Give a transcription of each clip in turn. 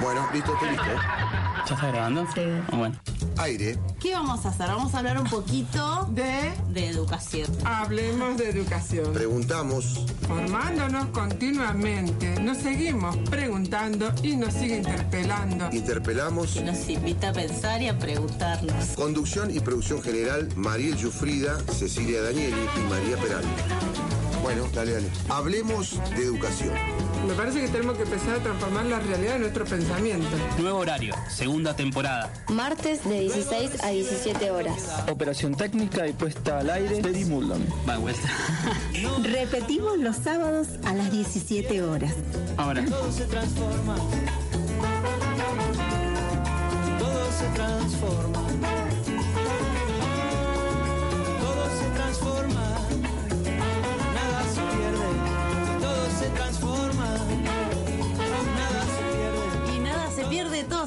Bueno, listo, estoy listo. ¿Ya está grabando? Sí. Ah, Bueno. Aire. ¿Qué vamos a hacer? Vamos a hablar un poquito de de educación. Hablemos de educación. Preguntamos. Formándonos continuamente, nos seguimos preguntando y nos sigue interpelando. Interpelamos. Nos invita a pensar y a preguntarnos. Conducción y producción general, Mariel Yufrida, Cecilia Danieli y María Peral. Bueno, dale, dale. Hablemos de educación. Me parece que tenemos que empezar a transformar la realidad de nuestro pensamiento. Nuevo horario, segunda temporada. Martes de 16 a 17 horas. Operación técnica y puesta al aire de Muldan. Va vuelta. Repetimos los sábados a las 17 horas. Ahora. Todo se transforma. Todo se transforma.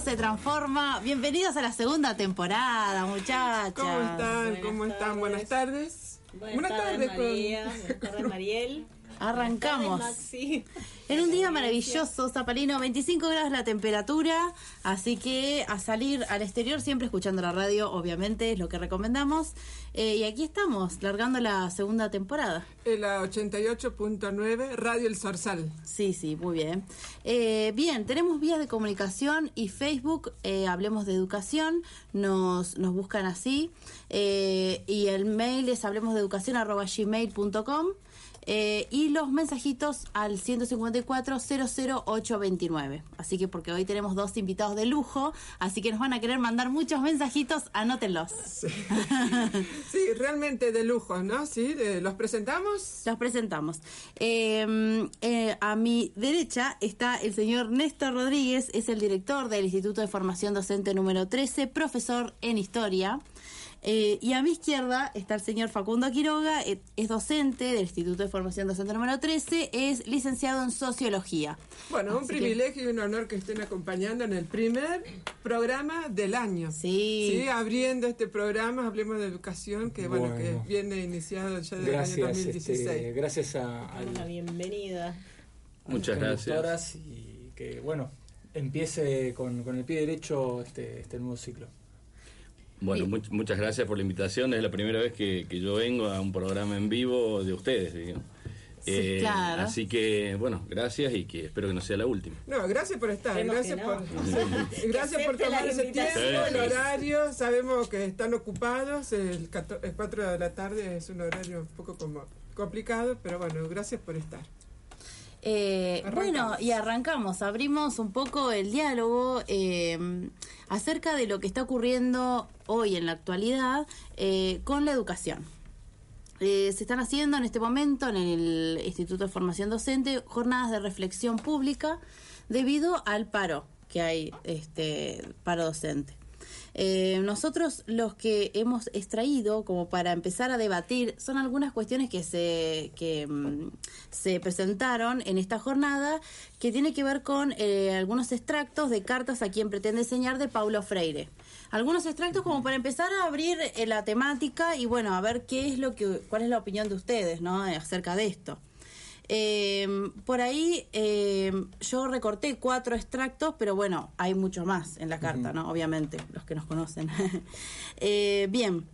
Se transforma. Bienvenidos a la segunda temporada, muchachas. ¿Cómo están? ¿Cómo Buenas están? Buenas tardes. Buenas, tardes, María. Buenas tardes, Mariel. Arrancamos. Maxi. En un día maravilloso, Zapalino, 25 grados la temperatura, así que a salir al exterior siempre escuchando la radio, obviamente es lo que recomendamos. Eh, y aquí estamos, largando la segunda temporada. En la 88.9, Radio El Zorzal. Sí, sí, muy bien. Eh, bien, tenemos vías de comunicación y Facebook, eh, Hablemos de Educación, nos, nos buscan así. Y el mail es hablemos Eh, y los mensajitos al 154 00829. Así que porque hoy tenemos dos invitados de lujo, así que nos van a querer mandar muchos mensajitos, anótenlos. Sí, realmente de lujo, ¿no? Sí, los presentamos. Los presentamos. Eh, eh, a mi derecha está el señor Néstor Rodríguez, es el director del Instituto de Formación Docente número 13, profesor en Historia. Eh, y a mi izquierda está el señor Facundo Quiroga, eh, es docente del Instituto de Formación Docente número 13, es licenciado en Sociología. Bueno, un Así que- privilegio y un honor que estén acompañando en el primer programa del año. Sí. Sí, abriendo este programa, hablemos de educación, que bueno, Bueno. que viene iniciado ya desde el año Gracias, 2016. este, gracias a, a la bienvenida. a Muchas las gracias. y que bueno empiece con, con el pie derecho este, este nuevo ciclo. Bueno, much- muchas gracias por la invitación. Es la primera vez que, que yo vengo a un programa en vivo de ustedes, digamos. Sí, claro. Así que, bueno, gracias y que espero que no sea la última. No, gracias por estar, Esperemos gracias por, gracias por tomar ese tiempo, el horario, sabemos que están ocupados, el, 4 de la tarde es un horario un poco como complicado, pero bueno, gracias por estar. Eh, bueno, y arrancamos, abrimos un poco el diálogo eh, acerca de lo que está ocurriendo hoy en la actualidad eh, con la educación. Eh, se están haciendo en este momento en el Instituto de Formación Docente jornadas de reflexión pública debido al paro que hay, este paro docente. Eh, nosotros los que hemos extraído como para empezar a debatir son algunas cuestiones que se que mm, se presentaron en esta jornada que tiene que ver con algunos extractos de cartas a quien pretende enseñar de Paulo Freire algunos extractos como para empezar a abrir eh, la temática y bueno a ver qué es lo que cuál es la opinión de ustedes no Eh, acerca de esto eh, por ahí eh, yo recorté cuatro extractos, pero bueno, hay mucho más en la carta, ¿no? Obviamente, los que nos conocen. Eh, bien.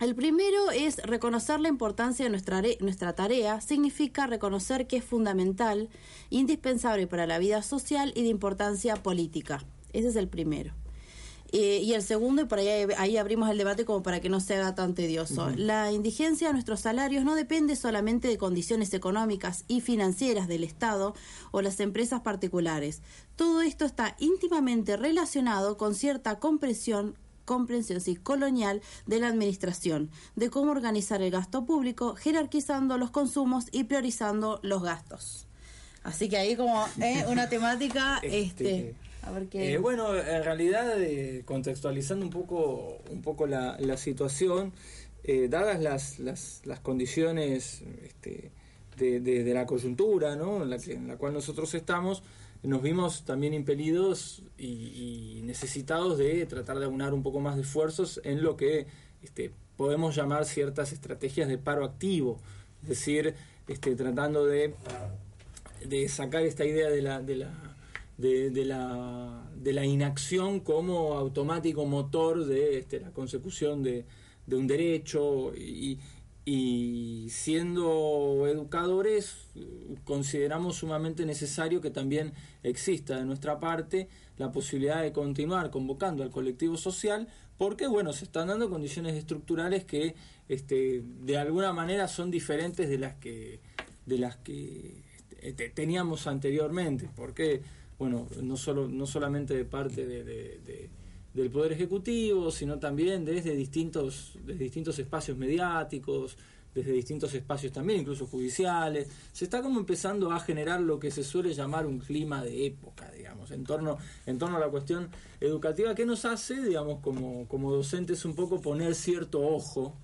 El primero es reconocer la importancia de nuestra, nuestra tarea, significa reconocer que es fundamental, indispensable para la vida social y de importancia política. Ese es el primero. Eh, y el segundo, y por ahí, ahí abrimos el debate como para que no se haga tan tedioso. La indigencia de nuestros salarios no depende solamente de condiciones económicas y financieras del Estado o las empresas particulares. Todo esto está íntimamente relacionado con cierta comprensión comprensión sí, colonial de la administración, de cómo organizar el gasto público, jerarquizando los consumos y priorizando los gastos. Así que ahí como eh, una temática, este, Este, a ver qué... Eh, bueno, en realidad, eh, contextualizando un poco, un poco la, la situación, eh, dadas las, las, las condiciones este, de, de- de la coyuntura ¿no? en, la que- en la cual nosotros estamos, nos vimos también impelidos y, y necesitados de tratar de aunar un poco más de esfuerzos en lo que este, podemos llamar ciertas estrategias de paro activo, es decir, este, tratando de de sacar esta idea de la, de la, de, la, de la inacción como automático motor de este, la consecución de, un derecho y, y siendo educadores consideramos sumamente necesario que también exista de nuestra parte la posibilidad de continuar convocando al colectivo social porque bueno se están dando condiciones estructurales que este, de alguna manera son diferentes de las que de las que este, teníamos anteriormente porque bueno no solo no solamente de parte de, de, de del poder ejecutivo sino también desde distintos desde distintos espacios mediáticos desde distintos espacios también, incluso judiciales. Se está como empezando a generar lo que se suele llamar un clima de época, digamos, en torno, en torno a la cuestión educativa, que nos hace, digamos, como, como docentes un poco poner cierto ojo,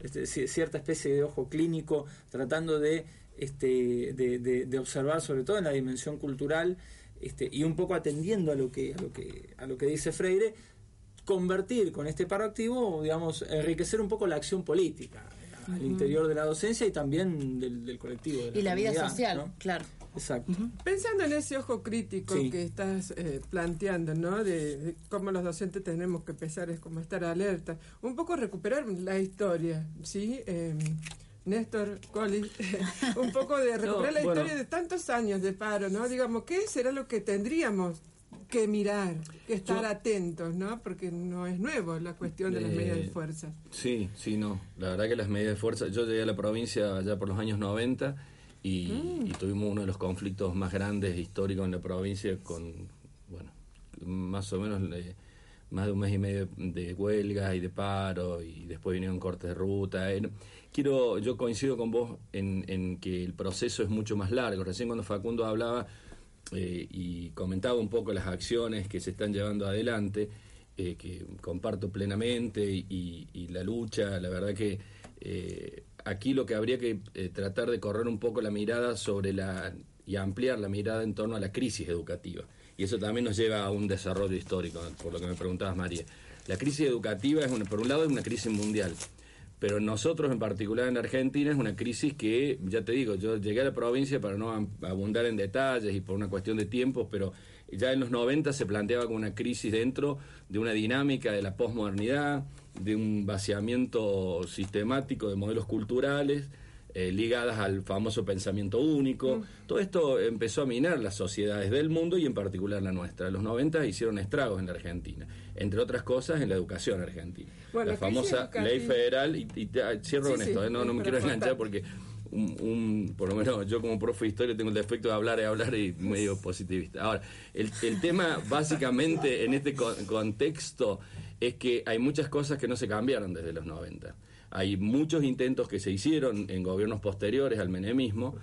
este, cierta especie de ojo clínico, tratando de, este, de, de observar, sobre todo en la dimensión cultural, este, y un poco atendiendo a lo que, a lo que, a lo que dice Freire, convertir con este paro activo, digamos, enriquecer un poco la acción política al interior de la docencia y también del, del colectivo. De la y la vida social, ¿no? claro. Exacto. Pensando en ese ojo crítico Sí. que estás eh, planteando, ¿no? De, de cómo los docentes tenemos que empezar, es como estar alerta. Un poco recuperar la historia, ¿sí? Eh, Néstor, Coli, un poco de recuperar la bueno. historia de tantos años de paro, ¿no? Digamos, ¿qué será lo que tendríamos que mirar, que estar Yo- atentos, ¿no? Porque no es nuevo la cuestión de las Eh, medidas de fuerza. Sí, sí, no. La verdad que las medidas de fuerza, yo llegué a la provincia allá por los años 90 y, y tuvimos uno de los conflictos más grandes históricos en la provincia con, bueno, más o menos eh, más de un mes y medio de huelgas y de paro y después vinieron cortes de ruta. Eh, quiero, yo coincido con vos en, en que el proceso es mucho más largo. Recién cuando Facundo hablaba eh, y comentaba un poco las acciones que se están llevando adelante, eh, que comparto plenamente y, la lucha, la verdad que eh, aquí lo que habría que tratar de correr un poco la mirada sobre la y ampliar la mirada en torno a la crisis educativa. Y eso también nos lleva a un desarrollo histórico, por lo que me preguntabas, María. La crisis educativa, es una, por un lado, es una crisis mundial. Pero nosotros, en particular en Argentina, es una crisis que, ya te digo, yo llegué a la provincia para no abundar en detalles y por una cuestión de tiempos, pero ya en los 90 se planteaba como una crisis dentro de una dinámica de la posmodernidad, de un vaciamiento sistemático de modelos culturales eh, ligadas al famoso pensamiento único. Todo esto empezó a minar las sociedades del mundo y en particular la nuestra. Los 90 hicieron estragos en la Argentina, entre otras cosas en la educación argentina. Bueno, la famosa ley federal, y, y te- cierro Sí, con sí, esto, eh, no, no me quiero enganchar porque un, un- por lo menos yo como profe de historia tengo el defecto de hablar y hablar y medio positivista. Ahora, el, el tema básicamente en este co- contexto es que hay muchas cosas que no se cambiaron desde los 90. Hay muchos intentos que se hicieron en gobiernos posteriores al menemismo.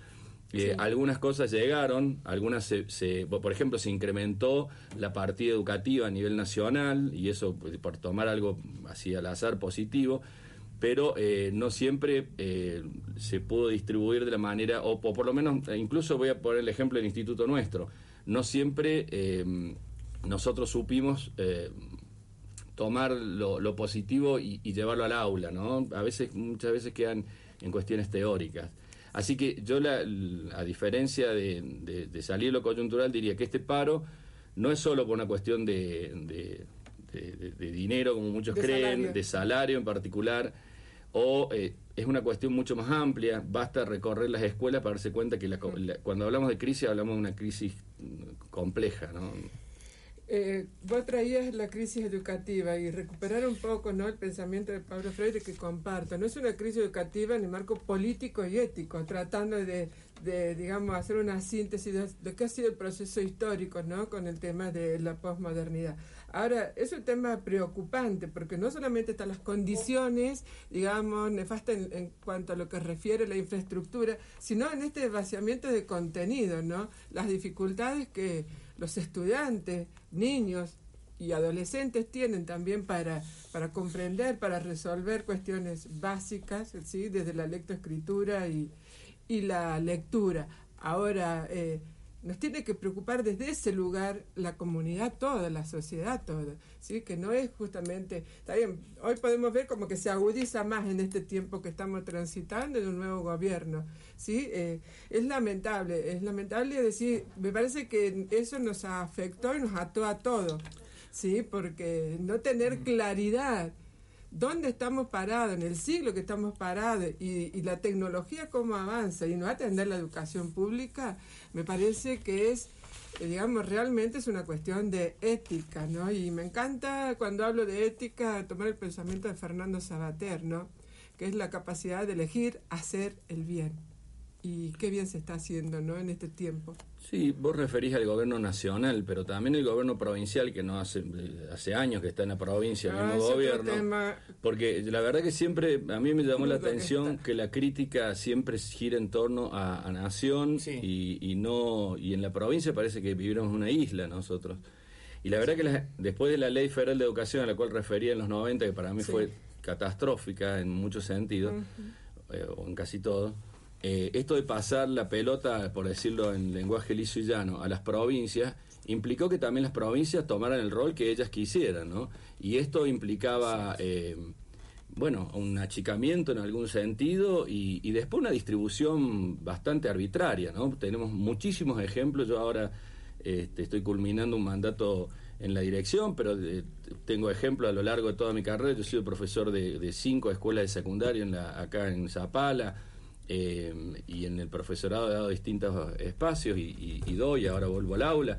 Eh, Algunas cosas llegaron, algunas se, se- por ejemplo, se incrementó la partida educativa a nivel nacional, y eso, pues, por tomar algo así al azar positivo, pero eh, no siempre eh, se pudo distribuir de la manera, o, po- por lo menos, eh, incluso voy a poner el ejemplo del instituto nuestro, no siempre eh, nosotros supimos eh, tomar lo, lo positivo y, y llevarlo al aula, ¿no? A veces, muchas veces quedan en cuestiones teóricas. Así que yo, la, a diferencia de, de- de salir lo coyuntural, diría que este paro no es solo por una cuestión de, de- de- de- de dinero, como muchos De creen, salario. de salario en particular, o eh, es una cuestión mucho más amplia. Basta recorrer las escuelas para darse cuenta que la la- cuando hablamos de crisis, hablamos de una crisis compleja, ¿no? Eh, vos traías la crisis educativa y recuperar un poco no el pensamiento de Pablo Freire que comparto. No es una crisis educativa ni marco político y ético, tratando de, de, digamos, hacer una síntesis de lo que ha sido el proceso histórico ¿no? con el tema de la posmodernidad. Ahora, es un tema preocupante porque no solamente están las condiciones, digamos, nefastas en, en cuanto a lo que refiere a la infraestructura, sino en este vaciamiento de contenido, ¿no? Las dificultades que los estudiantes, niños y adolescentes tienen también para, para comprender, para resolver cuestiones básicas, ¿sí? desde la lectoescritura y, y la lectura. Ahora, eh, nos tiene que preocupar desde ese lugar la comunidad toda, la sociedad toda, ¿sí? que no es justamente, está bien, hoy podemos ver como que se agudiza más en este tiempo que estamos transitando de un nuevo gobierno, ¿sí? Eh, es lamentable, es lamentable decir, me parece que eso nos afectó y nos ató a todos, ¿sí? porque no tener claridad dónde estamos parados, en el siglo que estamos parados y, la tecnología cómo avanza y no atender la educación pública, me parece que es, eh, digamos, realmente es una cuestión de ética, ¿no? Y me encanta cuando hablo de ética tomar el pensamiento de Fernando Sabater, ¿no? Que es la capacidad de elegir hacer el bien. Y qué bien se está haciendo, ¿no? En este tiempo. Sí, vos referís al gobierno nacional, pero también el gobierno provincial, que no hace hace años que está en la provincia, el Ah, mismo otro gobierno. tema. Porque la verdad que siempre, a mí me llamó la que atención que la crítica siempre gira en torno a, a Nación Sí. y, y no y en la provincia parece que viviéramos una isla nosotros. Y la verdad que la- después de la Ley Federal de Educación a la cual refería en los 90, que para mí Sí. fue catastrófica en muchos sentidos, eh, o en casi todos, eh, esto de pasar la pelota, por decirlo en lenguaje liso y llano, a las provincias, implicó que también las provincias tomaran el rol que ellas quisieran, ¿no? Y esto implicaba, eh, bueno, un achicamiento en algún sentido y, y después una distribución bastante arbitraria, ¿no? Tenemos muchísimos ejemplos, yo ahora este, estoy culminando un mandato en la dirección, pero eh, tengo ejemplos a lo largo de toda mi carrera. Yo he sido profesor de, de cinco escuelas de secundaria en la, acá en Zapala eh, y en el profesorado he dado distintos espacios y, y- y doy, ahora vuelvo al aula.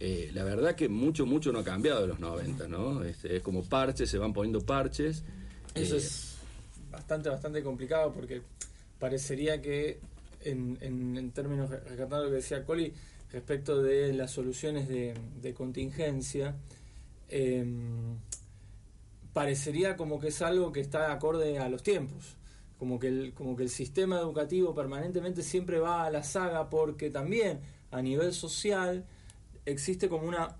Eh, la verdad que mucho, mucho no ha cambiado de los 90, ¿no? Este, es como parches, se van poniendo parches. Eso Eh, es bastante, bastante complicado porque parecería que en, en, en términos, rescatando lo que decía Coli, respecto de las soluciones de, de contingencia, parecería como que es algo que está acorde a los tiempos. Como que, el, como que el sistema educativo permanentemente siempre va a la saga porque también a nivel social existe como una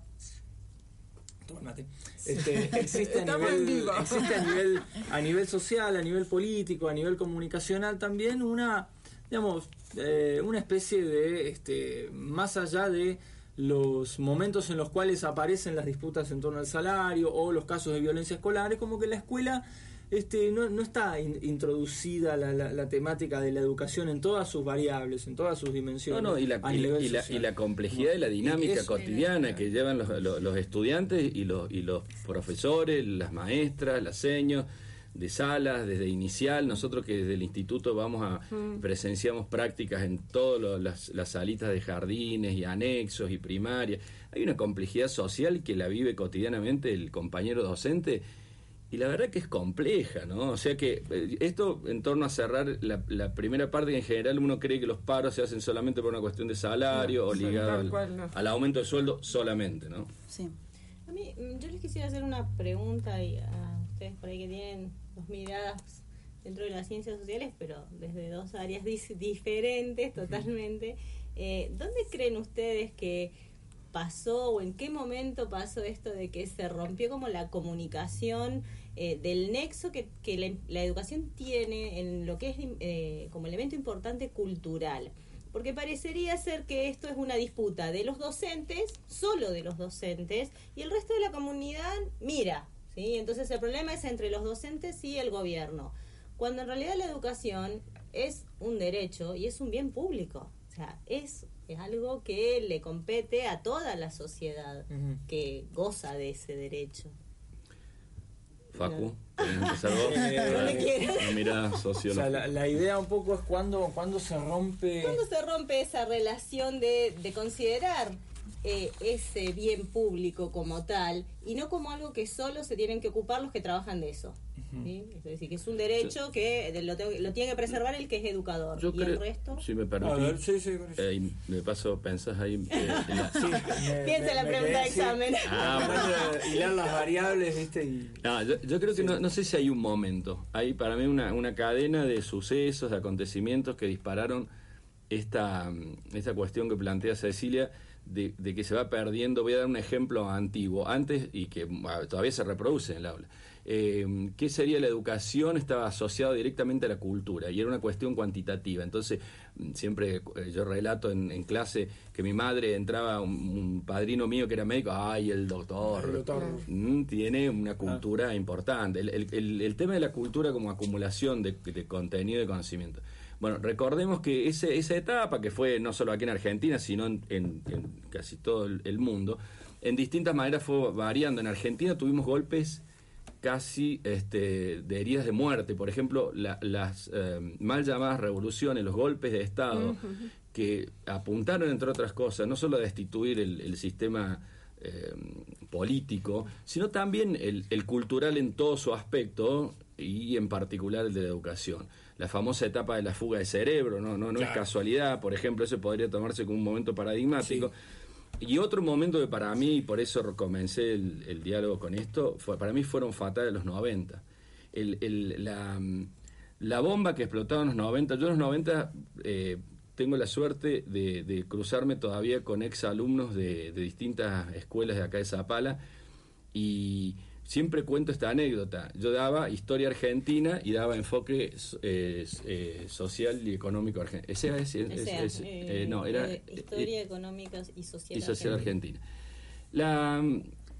mate. Este, existe, a nivel, existe a nivel a nivel social, a nivel político, a nivel comunicacional también una digamos eh, una especie de este más allá de los momentos en los cuales aparecen las disputas en torno al salario o los casos de violencia escolar, es como que la escuela este, no, no está in- introducida la, la- la temática de la educación en todas sus variables, en todas sus No, dimensiones. no, y la, a y, la- y la- y la complejidad de la dinámica cotidiana que llevan los, los- los estudiantes y los, y los profesores, las maestras, las seños de salas, desde inicial, nosotros que desde el instituto vamos a, presenciamos prácticas en todas las, las salitas de jardines y anexos y primarias. Hay una complejidad social que la vive cotidianamente el compañero docente y la verdad que es compleja, ¿no? O sea que eh, esto en torno a cerrar la, la primera parte, que en general uno cree que los paros se hacen solamente por una cuestión de salario o ligado al, cual, no. al aumento de sueldo solamente, ¿no? Sí. A mí, mm, yo les quisiera hacer una pregunta y a ustedes por ahí que tienen dos miradas dentro de las ciencias sociales, pero desde dos áreas diferentes totalmente. Eh, ¿Dónde creen ustedes que pasó o en qué momento pasó esto de que se rompió como la comunicación eh, del nexo que, que la, la educación tiene en lo que es eh, como elemento importante cultural? Porque parecería ser que esto es una disputa de los docentes, solo de los docentes, y el resto de la comunidad mira, ¿sí? Entonces el problema es entre los docentes y el gobierno, cuando en realidad la educación es un derecho y es un bien público, o sea, es, es algo que le compete a toda la sociedad que goza de ese derecho. Facu, ¿querés empezar vos? Eh, mirada O sea, la, la idea un poco es cuando, cuando se rompe... ¿Cuándo se rompe esa relación de, de considerar eh, ese bien público como tal y no como algo que solo se tienen que ocupar los que trabajan de eso? ¿sí? Es decir, que es un derecho que lo, tengo- lo tiene que preservar el que es educador. Yo y creo, el resto. si me A permitís, ver, sí, sí, con eso. eh, de paso pensás ahí eh, en la- Sí, me- Piensa me- la me pregunta de examen. Ah, de hilar las variables, ¿viste? Y, No, yo, yo creo que no, no sé si hay un momento. Hay para mí una, una cadena de sucesos, de acontecimientos que dispararon esta, esta cuestión que plantea Cecilia de, de que se va perdiendo. Voy a dar un ejemplo antiguo, antes y que ah, todavía se reproduce en el aula. eh, ¿qué sería la educación? Estaba asociado directamente a la cultura y era una cuestión cuantitativa. Entonces, mm, siempre eh, yo relato en, en clase que mi madre entraba, un, un padrino mío que era médico, ay, el doctor, El doctor. Mm, tiene una cultura importante. El, el- el- el tema de la cultura como acumulación de, de contenido y de conocimiento. Bueno, recordemos que ese, esa etapa, que fue no solo aquí en Argentina, sino en, en- en casi todo el, el mundo, en distintas maneras fue variando. En Argentina tuvimos golpes casi este, de heridas de muerte. Por ejemplo, la- las eh, mal llamadas revoluciones, los golpes de Estado, que apuntaron, entre otras cosas, no solo a destituir el, el sistema eh, político, sino también el, el cultural en todo su aspecto y en particular el de la educación. La famosa etapa de la fuga de cerebro, no, no, no es casualidad, por ejemplo, eso podría tomarse como un momento paradigmático. Y otro momento que para mí, y por eso comencé el, el diálogo con esto, fue, para mí fueron fatales los 90. El, el- la, la bomba que explotaba en los 90, yo en los 90 eh, tengo la suerte de, de cruzarme todavía con ex alumnos de, de distintas escuelas de acá de Zapala y siempre cuento esta anécdota. Yo daba historia argentina y daba enfoque eh, eh, social y económico argentino. Ese es, es- O sea, es- eh, eh, no, era eh, historia económica y social, y social argentina. argentina. La,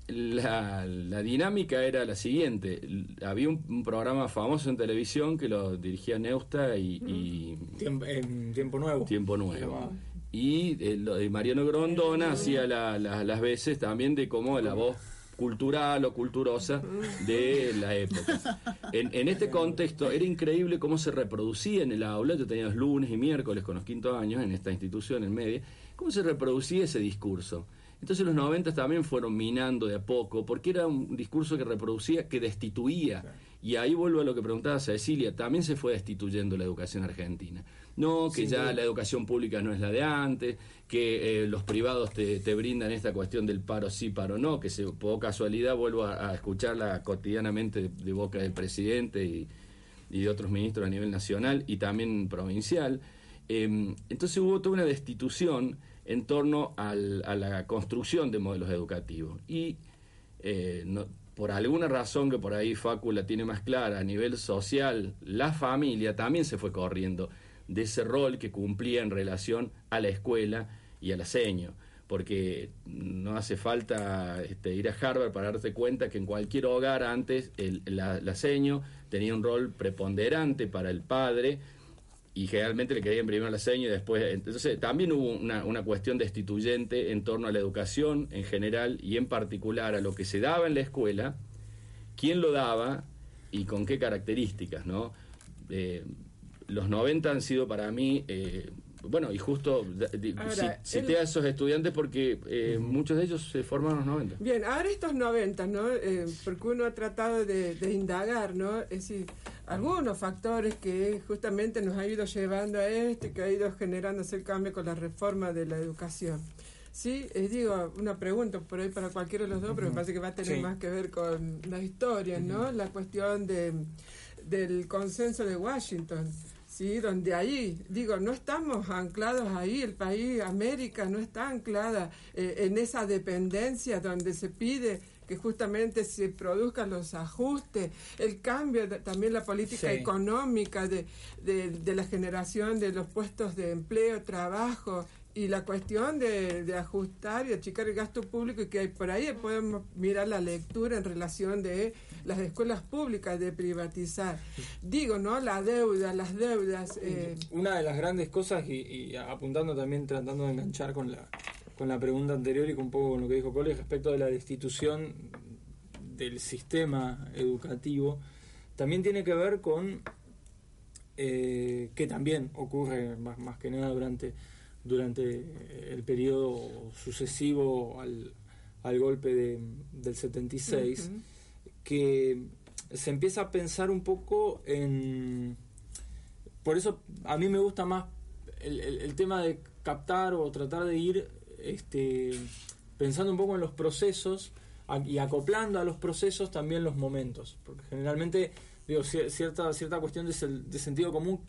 la, la dinámica era la siguiente. Había un, un programa famoso en televisión que lo dirigía Neusta y, y Tiempo, en tiempo nuevo. Tiempo Nuevo. Y eh, lo de Mariano Grondona hacía la- la- las veces también de como la voz cultural o culturosa de la época. En, en este contexto era increíble cómo se reproducía en el aula, yo tenía los lunes y miércoles con los quintos años en esta institución, en media, cómo se reproducía ese discurso. Entonces los 90 también fueron minando de a poco, porque era un discurso que reproducía, que destituía. Y ahí vuelvo a lo que preguntaba Cecilia, también se fue destituyendo la educación argentina. No, que ya la educación pública no es la de antes, que eh, los privados te, te brindan esta cuestión del paro sí, paro no, que se, por casualidad vuelvo a, a escucharla cotidianamente de, de boca del presidente y, y de otros ministros a nivel nacional y también provincial. Eh, entonces hubo toda una destitución en torno al- a la construcción de modelos educativos. Y eh, no- por alguna razón que por ahí Facu la tiene más clara, a nivel social, la familia también se fue corriendo de ese rol que cumplía en relación a la escuela y al aseño. Porque no hace falta este, ir a Harvard para darte cuenta que en cualquier hogar antes el, la, el aseño tenía un rol preponderante para el padre, y generalmente le querían primero la seña y después. Entonces, también hubo una, una cuestión destituyente en torno a la educación en general y en particular a lo que se daba en la escuela, quién lo daba y con qué características, ¿no? Eh, los 90 han sido para mí. eh, bueno, y justo Ahora, ci- cité el- a esos estudiantes porque eh, muchos de ellos se formaron en los 90. Bien, ahora estos 90, ¿no? Eh, porque uno ha tratado de, de indagar, ¿no? Es decir, algunos factores que justamente nos ha ido llevando a esto y que ha ido generándose el cambio con la reforma de la educación. Sí, eh, digo, una pregunta por ahí para cualquiera de los dos, pero me parece que va a tener Sí. más que ver con la historia, ¿no? La cuestión de, del consenso de Washington. Sí, donde ahí, digo, no estamos anclados ahí, el país, América, no está anclada eh, en esa dependencia donde se pide que justamente se produzcan los ajustes, el cambio, de- también la política Sí. económica de, de, de la generación de los puestos de empleo, trabajo y la cuestión de, ajustar y achicar el gasto público y que por ahí podemos mirar la lectura en relación de las escuelas públicas, de privatizar. Digo, ¿no? La deuda, las deudas. eh, Una de las grandes cosas, y, apuntando también, tratando de enganchar con la, con la pregunta anterior y con un poco con lo que dijo Cole respecto de la destitución del sistema educativo, también tiene que ver con eh, que también ocurre más que nada durante, durante el periodo sucesivo al, al golpe de- del 76, Ujú. que se empieza a pensar un poco en... Por eso a mí me gusta más el, el- el tema de captar o tratar de ir este, pensando un poco en los procesos y acoplando a los procesos también los momentos, porque generalmente digo cier- cierta cierta cuestión de, de sentido común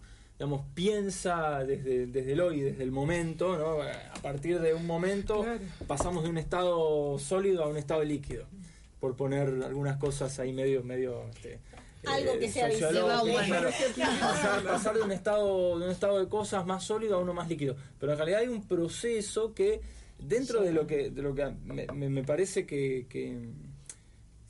digamos piensa desde, desde el hoy, desde el momento, ¿no? a partir de un momento Claro. pasamos de un estado sólido a un estado líquido. por poner algunas cosas ahí medio, medio este, Algo que sea visible. claro. pasar, pasar de un estado de un estado de cosas más sólido a uno más líquido. Pero en realidad hay un proceso que dentro de lo que de lo que me, me- me parece que, que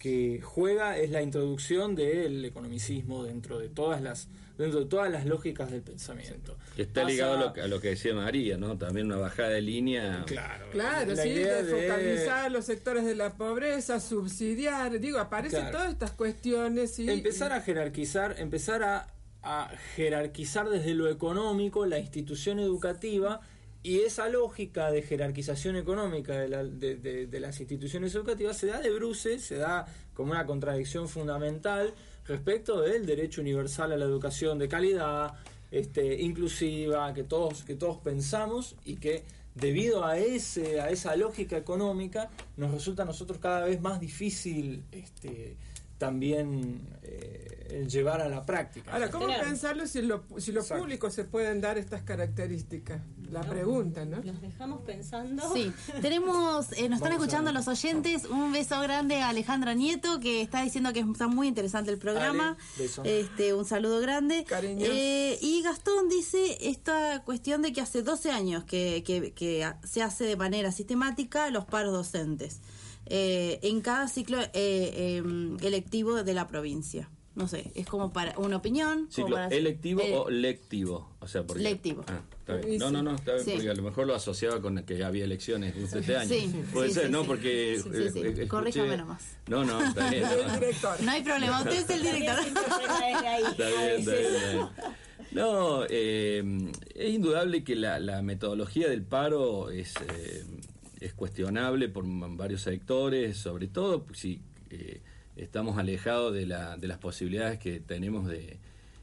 que juega es la introducción del economicismo dentro de todas las dentro de todas las lógicas del pensamiento. Que está Pasa- ligado a lo, que- a lo que decía María, ¿no? También una bajada de línea. Claro. Claro, La sí, idea de de- focalizar los sectores de la pobreza, subsidiar, digo, aparecen Claro. todas estas cuestiones y empezar a jerarquizar, empezar a, a jerarquizar desde lo económico la institución educativa y esa lógica de jerarquización económica de, la- de- las instituciones educativas se da de bruces, se da como una contradicción fundamental respecto del derecho universal a la educación de calidad, este, inclusiva, que todos, que todos pensamos y que debido a ese, a esa lógica económica, nos resulta a nosotros cada vez más difícil este, también eh, llevar a la práctica. Ahora, ¿cómo pensarlo si lo, si lo Exacto. público se pueden dar estas características? La pregunta, ¿no? Los dejamos pensando. Sí, tenemos, eh, nos están Vamos escuchando los oyentes. Un beso grande a Alejandra Nieto, que está diciendo que está muy interesante el programa. Ale, beso. Este, un saludo grande. Eh, y Gastón dice esta cuestión de que hace 12 años que, que- que se hace de manera sistemática los paros docentes eh, en cada ciclo eh, em, electivo de la provincia. No sé, es como para una opinión. como ¿Ciclo para- electivo eh, o lectivo? O sea, porque, Lectivo. Ah, está bien. Y No, no, no, está bien, Sí. porque a lo mejor lo asociaba con que había elecciones este año. Sí, Puede sí, ser, sí, ¿no? sí. Porque. Sí, sí, eh, sí. eh, escuché- Corríjame nomás. No, no, está bien. El no. director. No hay problema, usted es el director. Está bien, está bien, está bien. No, eh, es indudable que la, la metodología del paro es, eh, es cuestionable por varios sectores, sobre todo si eh, estamos alejados de, la, de las posibilidades que tenemos de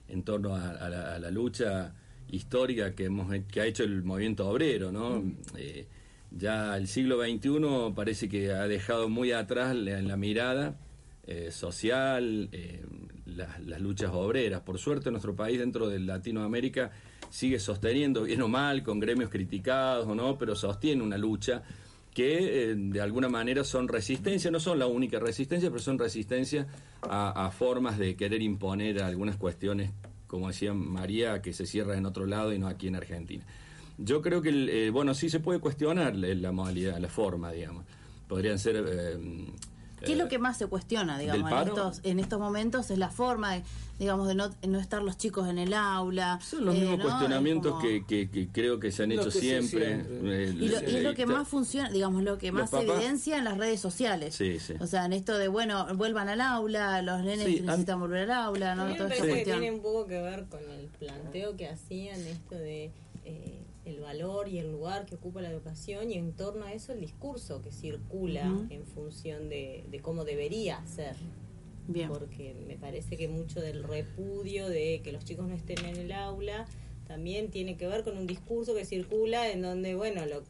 en torno a, a la, a la lucha histórica que hemos he- que ha hecho el movimiento obrero, ¿no? Eh, ya el siglo XXI parece que ha dejado muy atrás la, la mirada eh, social, eh, las, las luchas obreras. Por suerte nuestro país dentro de Latinoamérica sigue sosteniendo, bien o mal, con gremios criticados o no, pero sostiene una lucha que eh, de alguna manera son resistencia, no son la única resistencia, pero son resistencia a, formas de querer imponer algunas cuestiones, como decía María, que se cierra en otro lado y no aquí en Argentina. Yo creo que, eh, bueno, sí se puede cuestionar la, la modalidad, la forma, digamos. Podrían ser... ¿Qué es lo que más se cuestiona, digamos, en estos, en estos momentos? Es la forma, de, digamos, de no, no estar los chicos en el aula. Son los eh, mismos ¿no? cuestionamientos como- que, que- que creo que se han Lo hecho se siempre. siempre. Eh, Y, lo, y es lo que más funciona, digamos, lo que más papás- evidencia en las redes sociales. Sí, sí. O sea, en esto de, bueno, vuelvan al aula, los nenes Sí, necesitan volver al aula, ¿no? Toda esta que tiene un poco que ver con el planteo que hacían esto de eh, el valor y el lugar que ocupa la educación y en torno a eso el discurso que circula en función de, de cómo debería ser. Bien. Porque me parece que mucho del repudio de que los chicos no estén en el aula también tiene que ver con un discurso que circula en donde, bueno, lo,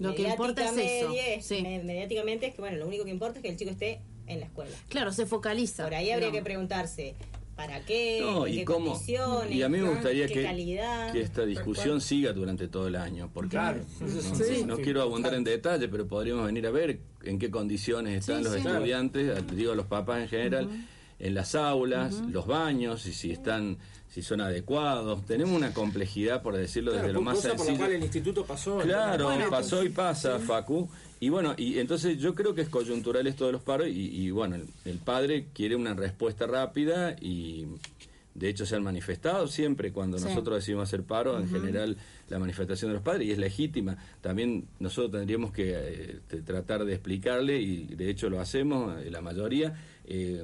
Lo que importa es eso, sí. me- mediáticamente es que, bueno, lo único que importa es que el chico esté en la escuela. Claro, se focaliza. Por ahí habría que preguntarse, ¿para qué? No, ¿En y qué cómo. condiciones? Y a mí me gustaría ¿Qué que, calidad? que esta discusión siga durante todo el año, porque Claro. no, Sí. no quiero abundar en detalle, pero podríamos venir a ver en qué condiciones están Sí, los sí. estudiantes, digo a los papás en general, en las aulas, los baños, y si están, si son adecuados. Tenemos una complejidad, por decirlo Claro, desde lo más cosa por la sencillo. cual el instituto pasó. Claro, Bueno, pasó y pasa, Facu. Y bueno, y entonces yo creo que es coyuntural esto de los paros y, y bueno, el, el padre quiere una respuesta rápida y de hecho se han manifestado siempre cuando Sí. nosotros decidimos hacer paro, en general la manifestación de los padres y es legítima. También nosotros tendríamos que eh, tratar de explicarle y de hecho lo hacemos, eh, la mayoría. eh,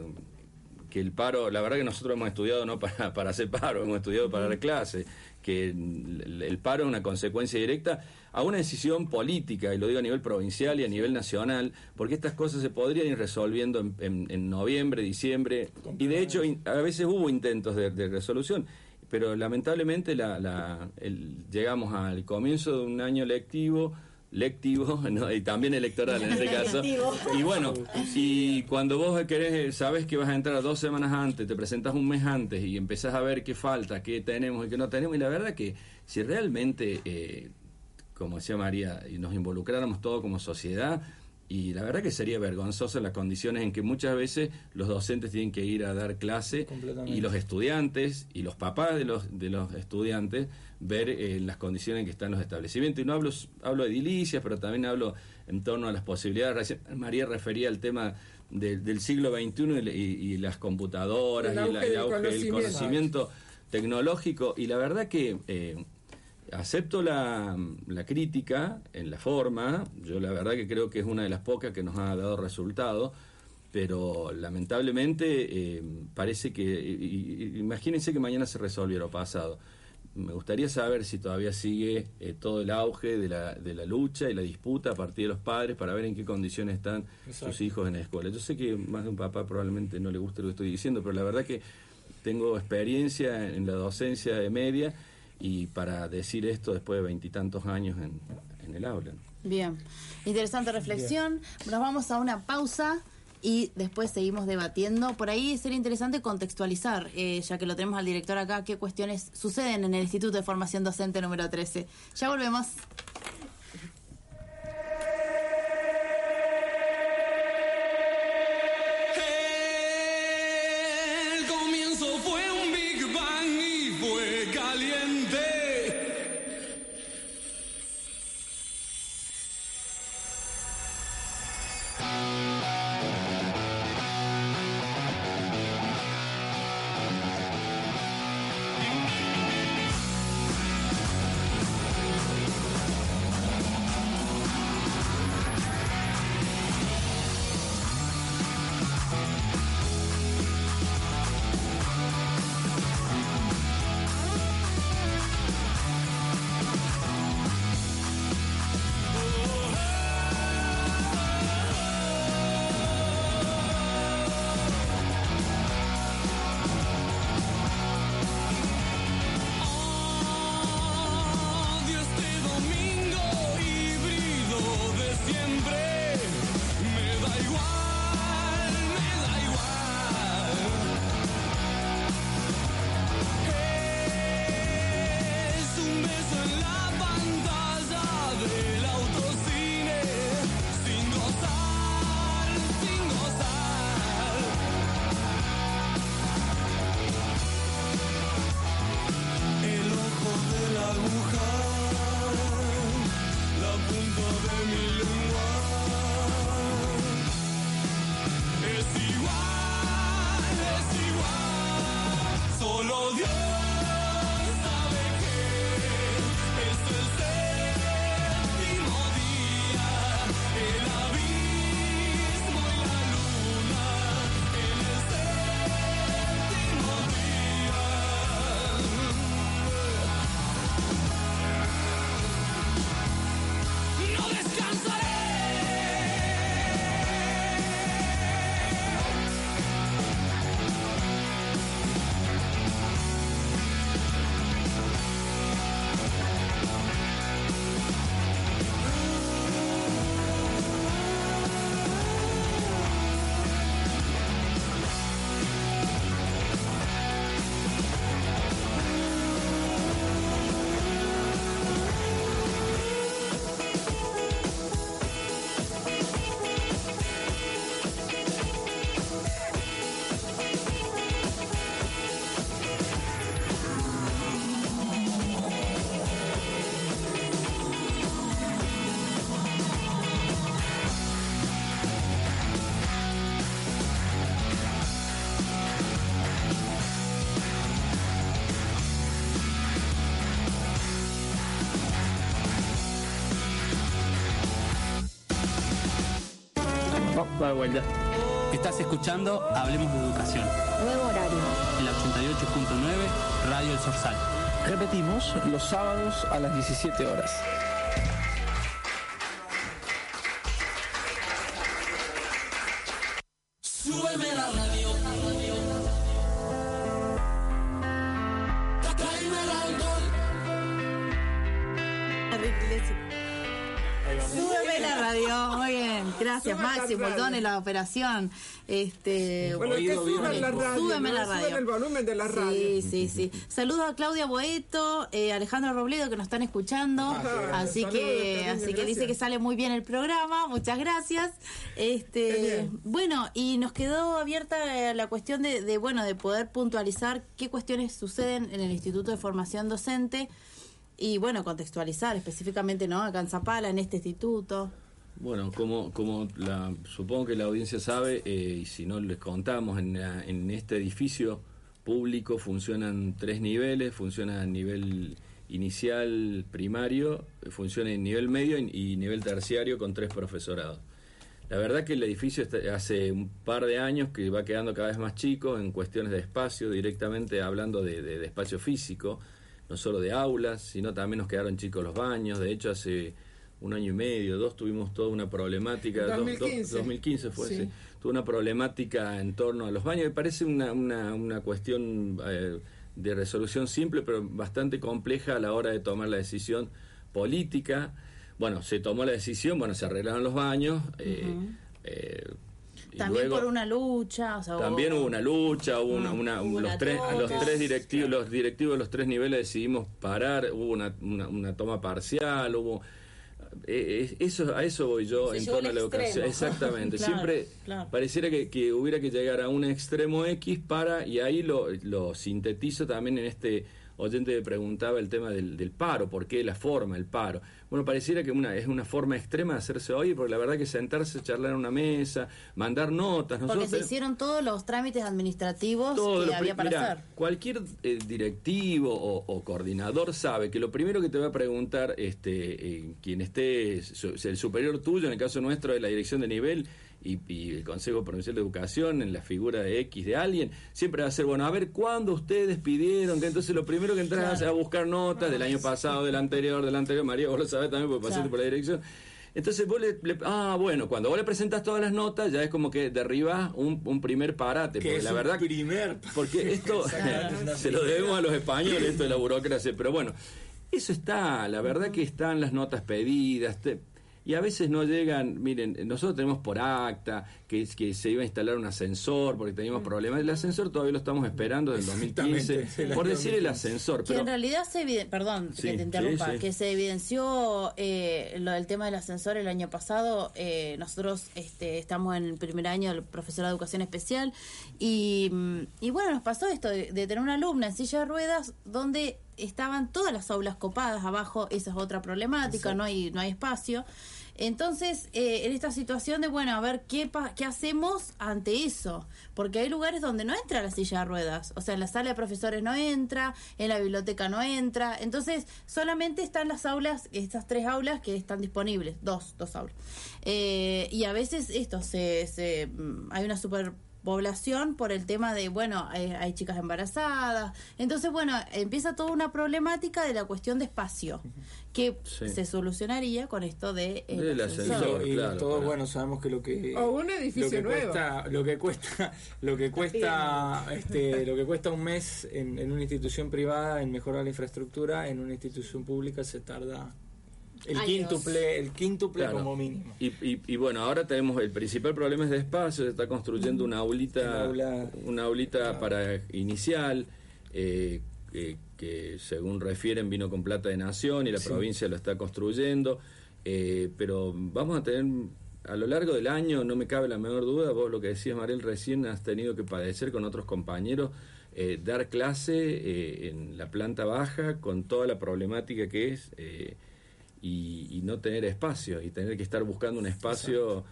que el paro, la verdad que nosotros hemos estudiado no para, para hacer paro, hemos estudiado para dar clase, que el, el paro es una consecuencia directa a una decisión política, y lo digo a nivel provincial y a nivel nacional, porque estas cosas se podrían ir resolviendo en, en- en noviembre, diciembre, y de hecho in- a veces hubo intentos de, de resolución. Pero lamentablemente la, la- el- llegamos al comienzo de un año lectivo, lectivo ¿no? y también electoral en este caso. Y bueno, y cuando vos querés, sabes que vas a entrar dos semanas antes, te presentas un mes antes y empezás a ver qué falta, qué tenemos y qué no tenemos, y la verdad que si realmente, eh, como decía María, y nos involucráramos todos como sociedad, Y la verdad que sería vergonzoso las condiciones en que muchas veces los docentes tienen que ir a dar clase y los estudiantes y los papás de los, de los estudiantes ver eh, las condiciones en que están los establecimientos. Y no hablo, hablo de edilicias, pero también hablo en torno a las posibilidades. Recién María refería al tema de- del siglo XXI y, y- y las computadoras El y el, auge el del auge del conocimiento. conocimiento tecnológico. Y la verdad que... eh, Acepto la, la crítica en la forma, yo la verdad que creo que es una de las pocas que nos ha dado resultado, pero lamentablemente eh, parece que, y- imagínense que mañana se resolviera o pasado. Me gustaría saber si todavía sigue eh, todo el auge de la, de la lucha y la disputa a partir de los padres para ver en qué condiciones están Exacto. sus hijos en la escuela. Yo sé que más de un papá probablemente no le guste lo que estoy diciendo, pero la verdad que tengo experiencia en la docencia de media y para decir esto después de veintitantos años en, en el aula. Bien, interesante reflexión. Nos vamos a una pausa y después seguimos debatiendo. Por ahí sería interesante contextualizar, eh, ya que lo tenemos al director acá, qué cuestiones suceden en el Instituto de Formación Docente número 13. Ya volvemos. Dar vuelta. Estás escuchando Hablemos de Educación. Nuevo horario. En la 88.9 Radio El Sorsal. Repetimos los sábados a las 17 horas. Por radio. en la operación. Este, Bueno, que suban la radio. Súbeme ¿no? la Suban radio. el volumen de la radio. Sí, sí, sí. Saludos a Claudia Boeto, eh, Alejandro Robledo que nos están escuchando. Ajá, así saludos, que, cariño, así que dice que sale muy bien el programa. Muchas gracias. Este, bueno, y nos quedó abierta eh, la cuestión de, de, bueno, de poder puntualizar qué cuestiones suceden en el Instituto de Formación Docente y bueno, contextualizar específicamente, ¿no? Acá en Zapala, en este instituto. Bueno, como, como la, supongo que la audiencia sabe, eh, y si no les contamos, en, la- en este edificio público funcionan tres niveles, funciona a nivel inicial, primario, funciona en nivel medio y, nivel terciario con tres profesorados. La verdad que el edificio hace un par de años que va quedando cada vez más chico en cuestiones de espacio, directamente hablando de- de espacio físico, no solo de aulas, sino también nos quedaron chicos los baños. De hecho, hace un año y medio, dos, tuvimos toda una problemática. dos- dos- 2015. 2015 fue, Sí. sí. Tuvo una problemática en torno a los baños. Me parece una, una, una cuestión eh, de resolución simple, pero bastante compleja a la hora de tomar la decisión política. Bueno, se tomó la decisión, bueno, se arreglaron los baños. eh, eh, y También luego- por una lucha. O sea, también hubo una lucha, hubo una, Mm. una- Hubo los tres, los tres directivos, los directivos de los tres niveles decidimos parar, hubo una, una, una toma parcial, hubo eh, eh, eso a eso voy yo Se en torno a la educación. Exactamente, Claro, siempre claro. pareciera que, que hubiera que llegar a un extremo X para y ahí lo, lo sintetizo también en este oyente preguntaba el tema del, del paro, por qué la forma, el paro. Bueno, pareciera que una, es una forma extrema de hacerse oír, porque la verdad que sentarse, charlar en una mesa, mandar notas, Porque nosotros se te- hicieron todos los trámites administrativos que había para mirá, hacer. Cualquier eh, directivo o, o coordinador sabe que lo primero que te va a preguntar este eh, quien esté, su- el superior tuyo, en el caso nuestro de la dirección de nivel y, y el Consejo Provincial de Educación, en la figura de X de alguien, siempre va a ser, bueno, a ver cuándo ustedes pidieron, que entonces lo primero que entras a buscar notas del año pasado, del anterior, del anterior, María, vos lo sabés también porque pasaste Claro. por la dirección. Entonces vos le, le- ah, bueno, cuando vos le presentas todas las notas, ya es como que derribas un, un primer parate, Que porque es la un verdad primer porque esto se lo debemos a los españoles, esto de la burocracia, pero bueno, eso está, la verdad que están las notas pedidas, te- y a veces no llegan, miren, nosotros tenemos por acta que, se iba a instalar un ascensor porque teníamos problemas, el ascensor todavía lo estamos esperando desde el Exactamente, 2015, el por decir el 2015. ascensor, Que pero en realidad se eviden- perdón Sí, que te interrumpa, sí, sí. que se evidenció eh, lo del tema del ascensor el año pasado. eh, nosotros este, estamos en el primer año del profesorado de educación especial y, mm, y bueno, nos pasó esto de, de tener una alumna en silla de ruedas donde estaban todas las aulas copadas abajo, esa es otra problemática, no hay, no hay espacio. Entonces, eh, en esta situación de, bueno, a ver qué, pa- qué hacemos ante eso, porque hay lugares donde no entra la silla de ruedas, o sea, en la sala de profesores no entra, en la biblioteca no entra, entonces solamente están las aulas, estas tres aulas que están disponibles, dos, dos aulas. Eh, y a veces esto, se, se, mm, hay una super población por el tema de, bueno, hay, hay chicas embarazadas. Entonces, bueno, empieza toda una problemática de la cuestión de espacio, que Sí. se solucionaría con esto de... el Del ascensor. ascensor. y claro, todos claro. bueno sabemos que lo que O un edificio lo que nuevo. cuesta lo que cuesta lo que cuesta este lo que cuesta un mes en, en una institución privada en mejorar la infraestructura en una institución pública se tarda el quíntuple el quíntuple Claro. como mínimo Y, y, y bueno, ahora tenemos el principal problema es de espacio, se está construyendo una aulita, Una aula- una aulita para inicial, eh, que, que según refieren vino con plata de nación y la provincia lo está construyendo, eh, pero vamos a tener a lo largo del año, no me cabe la menor duda, vos lo que decías Mariel recién has tenido que padecer con otros compañeros, eh, dar clase eh, en la planta baja con toda la problemática que es. eh, y, y no tener espacio y tener que estar buscando un espacio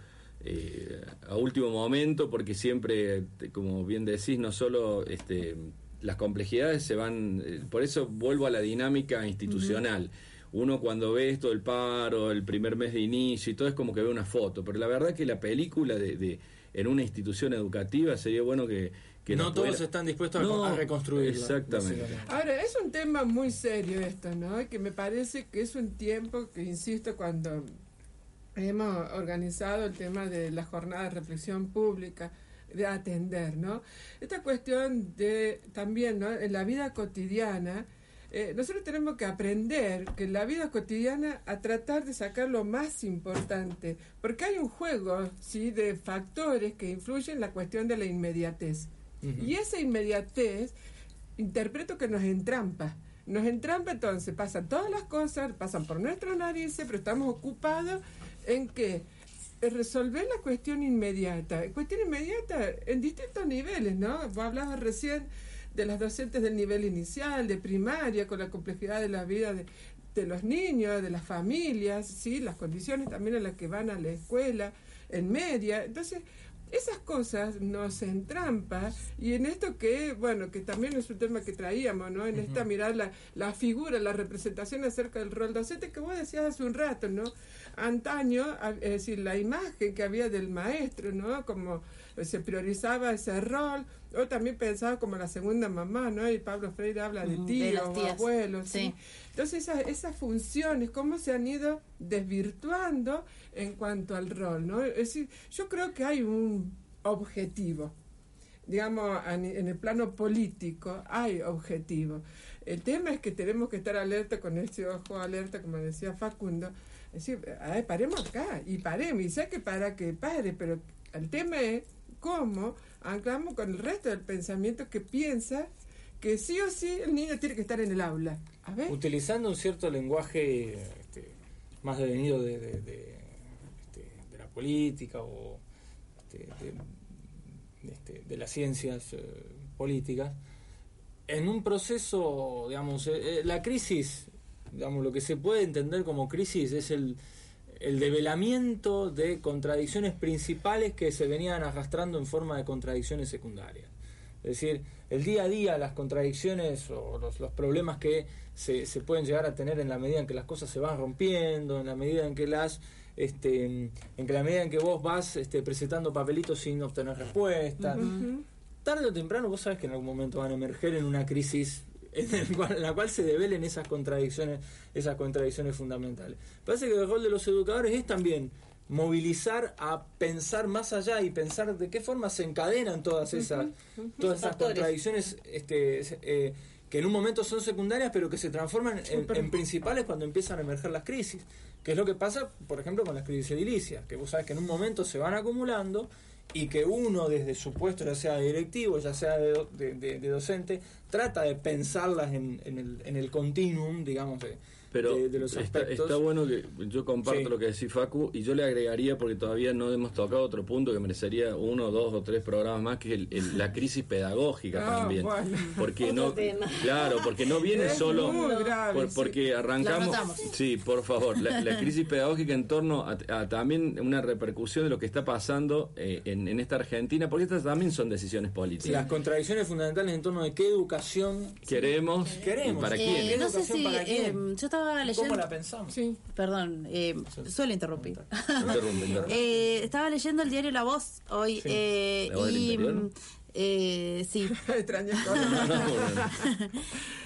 eh, a último momento porque siempre como bien decís no solo este las complejidades se van eh, por eso vuelvo a la dinámica institucional. Uno cuando ve esto del paro el primer mes de inicio y todo es como que ve una foto pero la verdad que la película de, de- en una institución educativa sería bueno que, que no todos pudiera- estamos dispuestos a- No, a reconstruirlo exactamente. Ahora, es un tema muy serio esto, ¿no? Y Que me parece que es un tiempo que, insisto, cuando hemos organizado el tema de la jornada de reflexión pública, de atender, ¿no? Esta cuestión de también, ¿no? En la vida cotidiana, eh, nosotros tenemos que aprender que en la vida cotidiana a tratar de sacar lo más importante, porque hay un juego sí de factores que influyen en la cuestión de la inmediatez. Y esa inmediatez interpreto que nos entrampa. Nos entrampa entonces, pasan todas las cosas, pasan por nuestras narices, pero estamos ocupados en que resolver la cuestión inmediata. Cuestión inmediata en distintos niveles, ¿no? Vos hablabas recién de las docentes del nivel inicial, de primaria, con la complejidad de la vida de, de los niños, de las familias, ¿sí? las condiciones también en las que van a la escuela, en media. Entonces, esas cosas nos entrampan y en esto que, bueno, que también es un tema que traíamos, ¿no? En esta mirar la, la figura, la representación acerca del rol docente que vos decías hace un rato, ¿no? Antaño, es decir, la imagen que había del maestro, ¿no? Como se priorizaba ese rol, o también pensaba como la segunda mamá, ¿no? Y Pablo Freire habla de de tíos tías, abuelos, ¿sí? sí. Entonces esas, esas funciones, cómo se han ido desvirtuando en cuanto al rol, ¿no? Es decir, yo creo que hay un objetivo, digamos, en el plano político hay objetivo. El tema es que tenemos que estar alerta con ese ojo alerta, como decía Facundo, es decir, ay, paremos acá y paremos, y sé que para que pare, pero el tema es cómo anclamos con el resto del pensamiento que piensa que sí o sí el niño tiene que estar en el aula. Utilizando un cierto lenguaje este, más devenido de, este, la política o este, de, este, las ciencias eh, políticas, en un proceso, digamos, eh, eh, la crisis, digamos, lo que se puede entender como crisis es el, el develamiento de contradicciones principales que se venían arrastrando en forma de contradicciones secundarias. Es decir, el día a día, las contradicciones o los, los problemas que se, se pueden llegar a tener en la medida en que las cosas se van rompiendo, en la medida en que las este, en que la medida en que vos vas este, presentando papelitos sin obtener respuesta, tarde o temprano vos sabes que en algún momento van a emerger en una crisis en, el cual- en la cual se develen esas contradicciones, esas contradicciones fundamentales. Parece que el rol de los educadores es también movilizar a pensar más allá y pensar de qué forma se encadenan todas esas, todas esas Factores. contradicciones este, eh, que en un momento son secundarias pero que se transforman en, en principales cuando empiezan a emerger las crisis. Que es lo que pasa, por ejemplo, con las crisis edilicias, que vos sabes que en un momento se van acumulando y que uno desde su puesto, ya sea directivo, ya sea de- de- de docente, trata de pensarlas en, en el, en el continuum, digamos, de, Pero de, de los está, aspectos. está bueno que yo comparto Sí. lo que decís Facu y yo le agregaría porque todavía no hemos tocado otro punto que merecería uno, dos o tres programas más que es el- el- la crisis pedagógica Ah, también. bueno. Porque Otro no, tema. claro, porque no viene Es solo muy grave, por- sí. porque Lo arrancamos. Sí, por favor, la, la crisis pedagógica en torno a, a también una repercusión de lo que está pasando eh, en, en esta Argentina, porque estas también son decisiones políticas. Las contradicciones fundamentales en torno de qué educación Queremos, Queremos. y para Eh, quién. Eh, no sé educación si para quién? eh, yo estaba leyendo cómo la pensamos. Sí. perdón eh, suelo interrumpir Interrumpe, interrumpe. Eh, estaba leyendo el diario La Voz hoy Sí. eh, ¿La Voz del y eh, sí.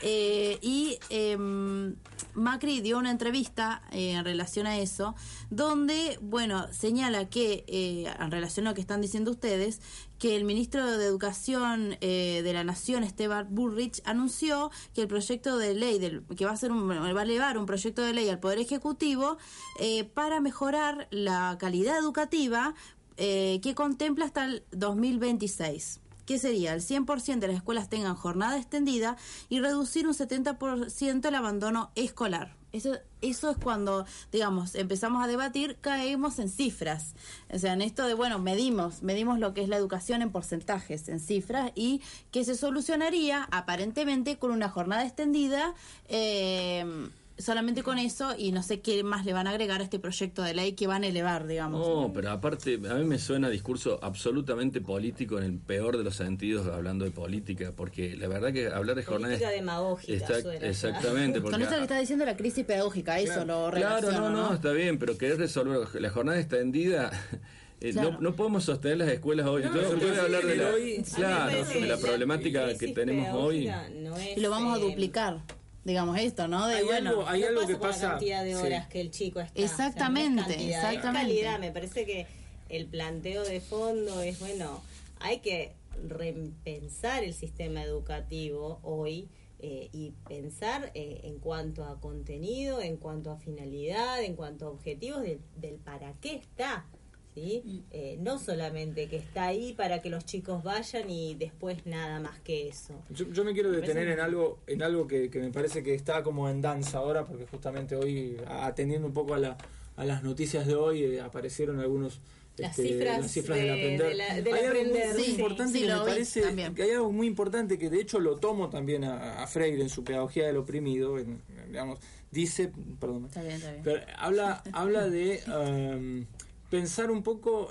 Eh, y em, Macri dio una entrevista eh, en relación a eso, donde, bueno, señala que, eh, en relación a lo que están diciendo ustedes, que el ministro de Educación eh, de la Nación, Esteban Burrich, anunció que el proyecto de ley, del, que va a, ser un, va a elevar un proyecto de ley al Poder Ejecutivo eh, para mejorar la calidad educativa eh, que contempla hasta el 2026 que sería el 100% de las escuelas tengan jornada extendida y reducir un 70% el abandono escolar. Eso, eso es cuando, digamos, empezamos a debatir, caemos en cifras. O sea, en esto de, bueno, medimos, medimos lo que es la educación en porcentajes, en cifras, y que se solucionaría aparentemente con una jornada extendida. eh, solamente con eso y no sé qué más le van a agregar a este proyecto de ley que van a elevar, digamos. No, pero aparte, a mí me suena discurso absolutamente político en el peor de los sentidos, hablando de política, porque la verdad que hablar de jornadas. Política demagógica Está- suena, exactamente, porque. Con esto que está diciendo la crisis pedagógica, eso lo Claro, no, no, ¿no? está bien, pero querer resolver la jornada extendida. eh, Claro. no, no podemos sostener las escuelas hoy. No, Yo, porque yo voy a hablar de la, hoy- claro, de la problemática que crisis tenemos hoy. pedagógica no es, Y lo vamos a eh, duplicar, digamos esto, ¿no? De Hay bueno, algo- hay no algo pasa que por pasa- la cantidad de sí. horas que el chico está. Exactamente, o sea, no es cantidad, exactamente. Es calidad. Me parece que el planteo de fondo es, bueno, hay que repensar el sistema educativo hoy eh, y pensar eh, en cuanto a contenido, en cuanto a finalidad, en cuanto a objetivos del para qué está. ¿Sí? Eh, no solamente que está ahí para que los chicos vayan y después nada más que eso. Yo, yo me quiero detener en algo, en algo que, que me parece que está como en danza ahora, porque justamente hoy, atendiendo un poco a, la, a las noticias de hoy, eh, aparecieron algunos Las este, cifras las cifras de- del aprender. de la- del hay algo muy, aprender, muy sí. importante Sí, que me parece también. que hay algo muy importante que de hecho lo tomo también a, a Freire en su pedagogía del oprimido, en- digamos, dice, perdón, Está bien, está bien. pero habla, habla de um, pensar un poco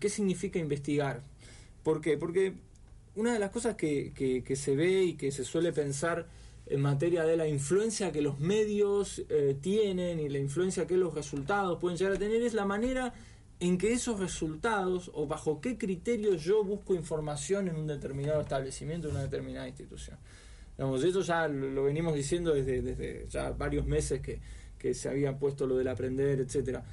qué significa investigar. ¿Por qué? Porque una de las cosas que, se ve y que se suele pensar en materia de la influencia que los medios eh, tienen y la influencia que los resultados pueden llegar a tener es la manera en que esos resultados o bajo qué criterios yo busco información en un determinado establecimiento, en una determinada institución. Digamos, eso ya lo, venimos diciendo desde, ya varios meses que, que se había puesto lo del aprender, etcétera.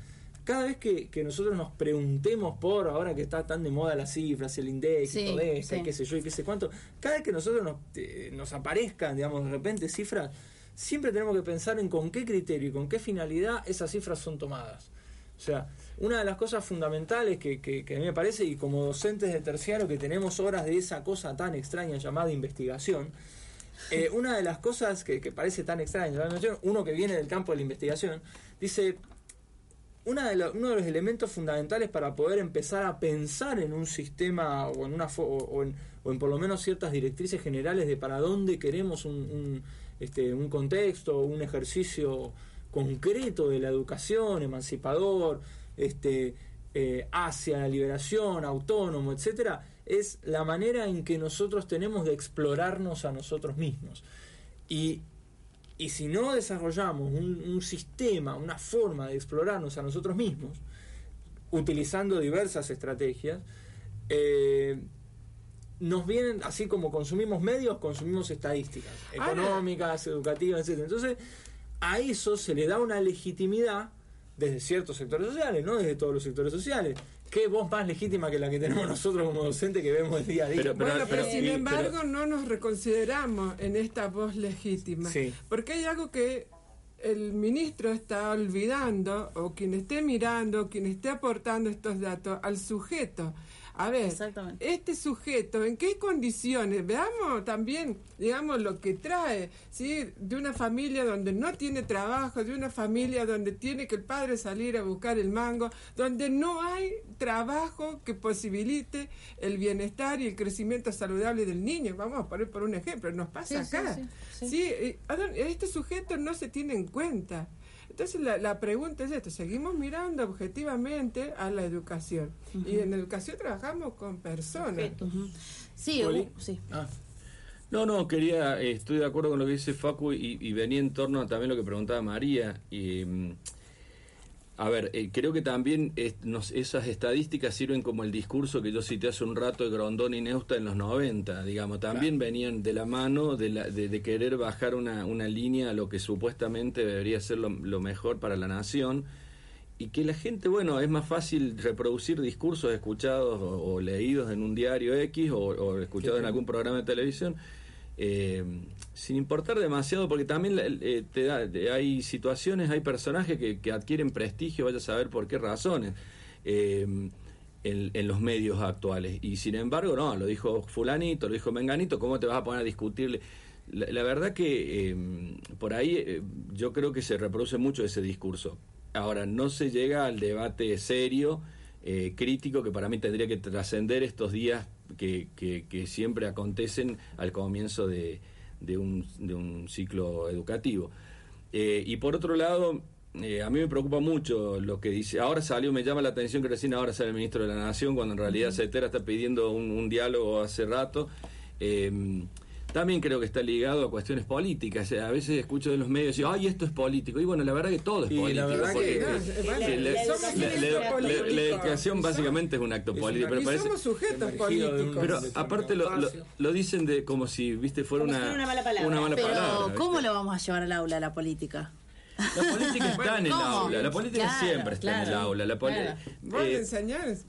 Cada vez que, que nosotros nos preguntemos por, ahora que está tan de moda las cifras, el index, Sí, todo esto, sí. y qué sé yo, y qué sé cuánto, cada vez que nosotros nos, eh, nos aparezcan, digamos, de repente cifras, siempre tenemos que pensar en con qué criterio y con qué finalidad esas cifras son tomadas. O sea, una de las cosas fundamentales que, que- que a mí me parece, y como docentes de terciario que tenemos horas de esa cosa tan extraña llamada investigación, eh, una de las cosas que, que parece tan extraña, uno que viene del campo de la investigación, dice, uno de los elementos fundamentales para poder empezar a pensar en un sistema o en, una o, en, por lo menos ciertas directrices generales de para dónde queremos un, un, este, un contexto, un ejercicio concreto de la educación, emancipador, este, eh, hacia la liberación, autónomo, etcétera, es la manera en que nosotros tenemos de explorarnos a nosotros mismos. Y y si no desarrollamos un, un sistema, una forma de explorarnos a nosotros mismos, utilizando diversas estrategias, eh, nos vienen, así como consumimos medios, consumimos estadísticas Ahora- económicas, educativas, etc. Entonces, a eso se le da una legitimidad desde ciertos sectores sociales, no desde todos los sectores sociales. ¿Qué voz más legítima que la que tenemos nosotros como docentes que vemos el día a día? Pero- pero- Bueno, pero, pero- sin y- embargo no nos reconsideramos en esta voz legítima. Sí. Porque hay algo que el ministro está olvidando, o quien esté mirando, quien esté aportando estos datos, al sujeto. A ver, Exactamente. este sujeto, ¿en qué condiciones? Veamos también, digamos, lo que trae, ¿sí? De una familia donde no tiene trabajo, de una familia donde tiene que el padre salir a buscar el mango, donde no hay trabajo que posibilite el bienestar y el crecimiento saludable del niño. Vamos a poner por un ejemplo, nos pasa Sí, acá. sí, sí. Sí, este sujeto no se tiene en cuenta. Entonces la, la pregunta es esto, seguimos mirando objetivamente a la educación. Y en educación trabajamos con personas. Sí, uh, sí. Ah, No, no, quería, eh, estoy de acuerdo con lo que dice Facu y, y venía en torno a también lo que preguntaba María. Y, mm, a ver, eh, creo que también es- nos- esas estadísticas sirven como el discurso que yo cité hace un rato de Grondón y Neusta en los 90, digamos, también venían de la mano de, la- de- de querer bajar una, una línea a lo que supuestamente debería ser lo, lo mejor para la nación. Y que la gente, bueno, es más fácil reproducir discursos escuchados o, o leídos en un diario X o, o escuchados en algún programa de televisión, eh, sin importar demasiado, porque también la- eh, te da- hay situaciones, hay personajes que, adquieren prestigio, vaya a saber por qué razones. eh, en, los medios actuales. Y sin embargo, no, lo dijo fulanito, lo dijo menganito, ¿cómo te vas a poner a discutirle? La, verdad que eh, por ahí eh, yo creo que se reproduce mucho ese discurso. Ahora, no se llega al debate serio, eh, crítico, que para mí tendría que trascender estos días que- que siempre acontecen al comienzo de, de un, de un ciclo educativo. Eh, y por otro lado, eh, a mí me preocupa mucho lo que dice. Ahora salió, me llama la atención que recién ahora sale el ministro de la Nación, cuando en realidad Cetera está pidiendo un, un diálogo hace rato. Eh, también creo que está ligado a cuestiones políticas. A veces escucho de los medios decir, ay, esto es político. Y bueno, la verdad que todo es Y la político. verdad que- la- educación Y básicamente es un acto político. pero Y parece- somos sujetos políticos. pero aparte lo, lo, dicen de como si, viste, fuera Como una, una mala palabra. una mala Pero, palabra, ¿cómo ¿viste? lo vamos a llevar al aula la política? La política está en el ¿Cómo? aula, la política Claro, siempre está en el aula. La poli- claro. Eh, enseñás,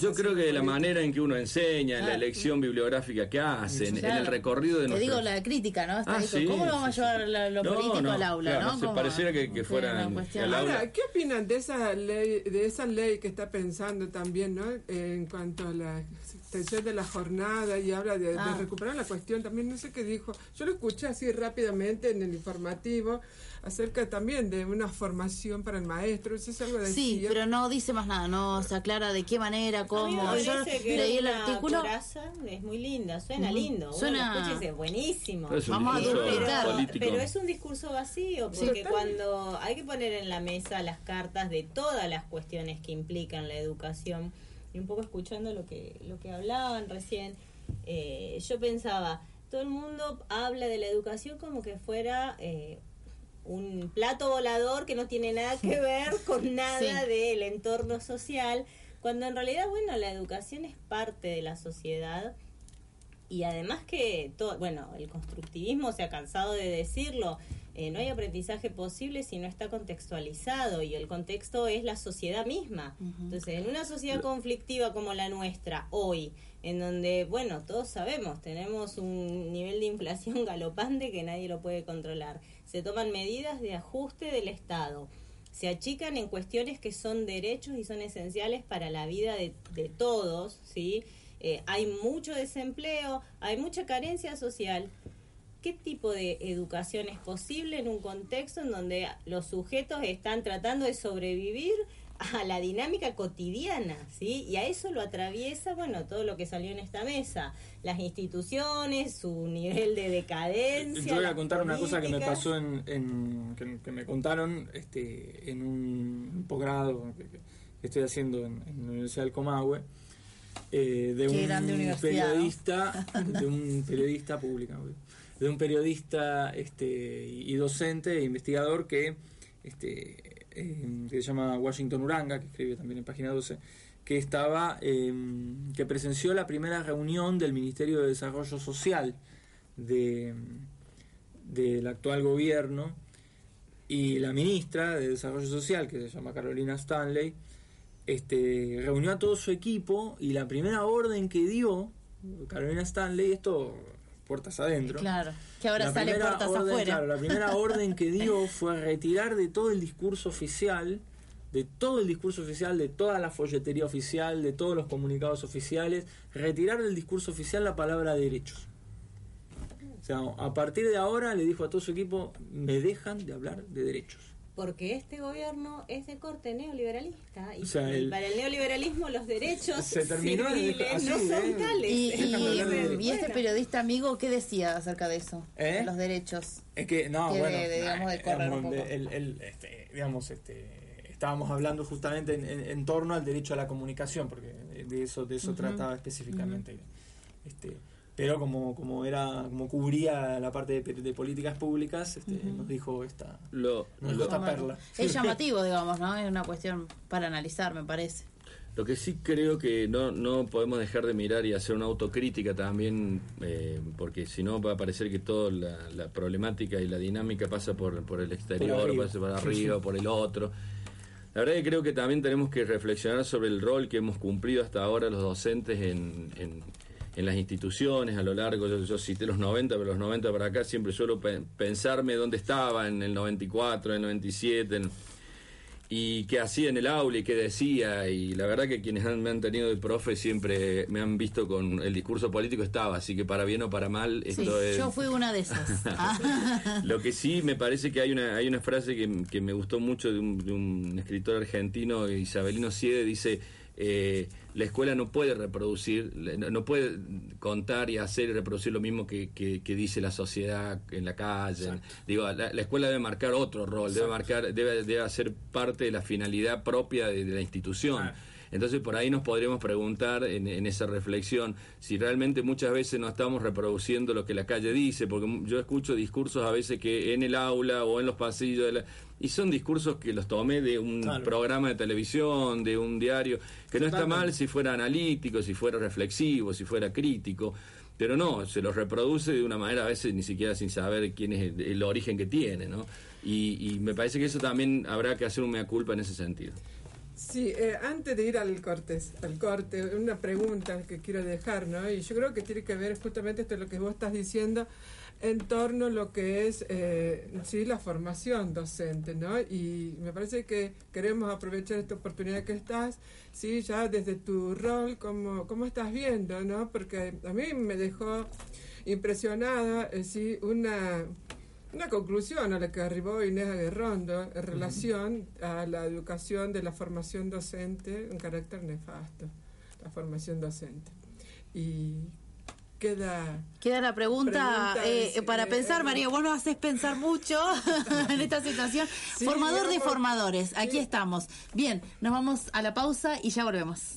yo, creo que de la manera en que uno enseña, en la elección bibliográfica que hacen, en el recorrido de Te digo la crítica, ¿no? Está Ah, sí, ¿Cómo lo vamos sí, a llevar la- lo No, político no, al aula, claro, no? se pareciera que, que sí, fuera una cuestión. al aula. Ahora, ¿qué opinan de esa ley, de esa ley que está pensando también, ¿no? En cuanto a la extensión de la jornada y habla de, de Ah. recuperar la cuestión también, no sé qué dijo. Yo lo escuché así rápidamente en el informativo acerca también de una formación para el maestro. Eso es algo de Sí, pero no dice más nada, no se aclara de qué manera, cómo. Yo leí el artículo. coraza es muy linda, suena lindo. Uno Suena- lo escucha y dice, buenísimo. Vamos a duplicar. Pero es un discurso vacío, Sí. porque cuando hay que poner en la mesa las cartas de todas las cuestiones que implican la educación, y un poco escuchando lo que, lo que hablaban recién, eh, yo pensaba, todo el mundo habla de la educación como que fuera eh, un plato volador que no tiene nada que ver con nada Sí. del entorno social, cuando en realidad, bueno, la educación es parte de la sociedad y además que, todo, bueno, el constructivismo se ha cansado de decirlo, eh, no hay aprendizaje posible si no está contextualizado y el contexto es la sociedad misma. Entonces, en una sociedad conflictiva como la nuestra hoy, en donde, bueno, todos sabemos, tenemos un nivel de inflación galopante que nadie lo puede controlar, se toman medidas de ajuste del Estado se achican en cuestiones que son derechos y son esenciales para la vida de, todos, ¿sí? Eh, hay mucho desempleo, hay mucha carencia social. ¿Qué tipo de educación es posible en un contexto en donde los sujetos están tratando de sobrevivir a la dinámica cotidiana, ¿sí? Y a eso lo atraviesa, bueno, todo lo que salió en esta mesa, las instituciones, su nivel de decadencia. Yo voy a contar una cosa que me pasó en, en- que, que me contaron este, en un posgrado que, que estoy haciendo en, en la Universidad del Comahue eh, de Qué un periodista de un periodista pública de un periodista este, y docente e investigador que este eh, que se llama Washington Uranga que escribe también en página 12 que estaba eh, que presenció la primera reunión del Ministerio de Desarrollo Social de del actual gobierno y la ministra de Desarrollo Social que se llama Carolina Stanley este reunió a todo su equipo y la primera orden que dio Carolina Stanley esto puertas adentro Claro, que ahora la sale puertas orden, afuera. claro, la primera orden que dio fue retirar de todo el discurso oficial, de todo el discurso oficial, de toda la folletería oficial, de todos los comunicados oficiales, retirar del discurso oficial la palabra derechos. O sea, a partir de ahora le dijo a todo su equipo, me dejan de hablar de derechos. Porque este gobierno es de corte neoliberalista y O sea, el- para el neoliberalismo los derechos Se terminó de- civiles así, no son ¿eh? tales. Y, este periodista amigo, ¿qué decía acerca de eso? ¿Eh? Los derechos. Es que, no, Que bueno, de- digamos, de correr un digamos, poco. el- el- este, digamos, este, estábamos hablando justamente en, en- en torno al derecho a la comunicación, porque de, eso, de eso trataba específicamente. Este, pero como, como era, como cubría la parte de, de políticas públicas, este, nos dijo esta, Lo, nos dijo lo- esta perla. Es llamativo, digamos, ¿no? Es una cuestión para analizar, me parece. Lo que sí creo que no, no podemos dejar de mirar y hacer una autocrítica también, eh, porque si no va a parecer que toda la, la problemática y la dinámica pasa por, por el exterior, arriba. pasa por arriba, por el otro. La verdad que creo que también tenemos que reflexionar sobre el rol que hemos cumplido hasta ahora los docentes en, en- en las instituciones a lo largo, yo, yo cité los 90, pero los 90 para acá siempre suelo pe- pensarme dónde estaba en el 94, en el 97, en- y qué hacía en el aula y qué decía. Y la verdad que quienes han- me han tenido de profe siempre me han visto con el discurso político estaba, así que para bien o para mal, Sí, esto es... yo fui una de esas. Ah. Lo que sí me parece que hay una hay una frase que, que me gustó mucho de un, de un escritor argentino, Isabelino Siede, dice eh, la escuela no puede reproducir, no puede contar y hacer y reproducir lo mismo que, que- que dice la sociedad en la calle. Digo, la, la escuela debe marcar otro rol, debe marcar, debe, debe hacer parte de la finalidad propia de, de la institución. Entonces por ahí nos podríamos preguntar en, en esa reflexión si realmente muchas veces no estamos reproduciendo lo que la calle dice, porque yo escucho discursos a veces que en el aula o en los pasillos de la- y son discursos que los tomé de un Claro. programa de televisión, de un diario, que no está mal si fuera analítico, si fuera reflexivo, si fuera crítico, pero no, se los reproduce de una manera a veces ni siquiera sin saber quién es el, el origen que tiene, ¿no? Y, y me parece que eso también habrá que hacer un mea culpa en ese sentido. Sí, eh, antes de ir al corte, al corte, una pregunta que quiero dejar, ¿no? Y yo creo que tiene que ver justamente esto lo que vos estás diciendo en torno a lo que es, eh, sí, la formación docente, ¿no? Y me parece que queremos aprovechar esta oportunidad que estás, sí, ya desde tu rol, cómo, cómo estás viendo, ¿no? Porque a mí me dejó impresionada, eh, sí, una una conclusión a la que arribó Inés Aguerrondo en relación a la educación de la formación docente en carácter nefasto, la formación docente. Y queda... Queda la pregunta, Pregunta eh, es, para eh, pensar, eh, María, vos nos haces pensar mucho en esta situación. Sí, Formador de formadores, aquí sí. estamos. Bien, nos vamos a la pausa y ya volvemos.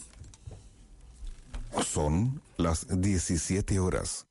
Son las 17 horas.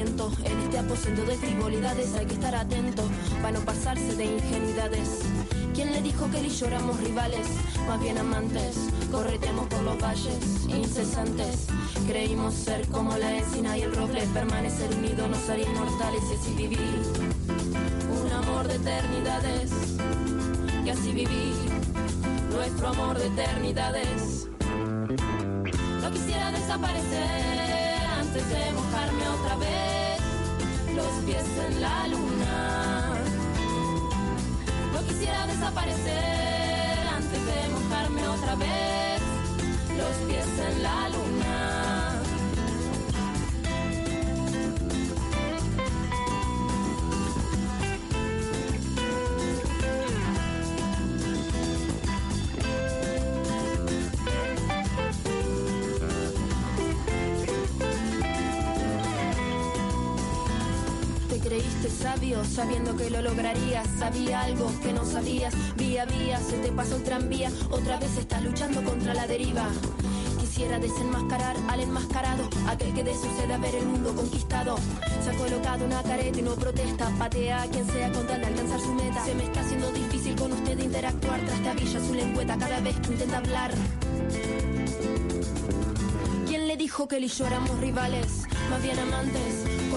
Aliento en este aposento de frivolidades hay que estar atento para no pasarse de ingenuidades. ¿Quién le dijo que él y yo éramos rivales? Más bien amantes, correteamos por los valles incesantes. Creímos ser como la encina y el roble, permanecer unidos nos haría inmortales y así vivir. Un amor de eternidades, y así vivir nuestro amor de eternidades. No quisiera desaparecer desaparecer antes de mojarme otra vez los pies en la luna. Sabiendo que lo lograrías. Sabía algo que no sabías. Vía vía se te pasó el tranvía. Otra vez estás luchando contra la deriva. Quisiera desenmascarar al enmascarado, aquel que desucede a ver el mundo conquistado. Se ha colocado una careta y no protesta. Patea a quien sea con tal de alcanzar su meta. Se me está haciendo difícil con usted interactuar. Trastabilla su lengüeta cada vez que intenta hablar. ¿Quién le dijo que él y yo éramos rivales? Más bien amantes,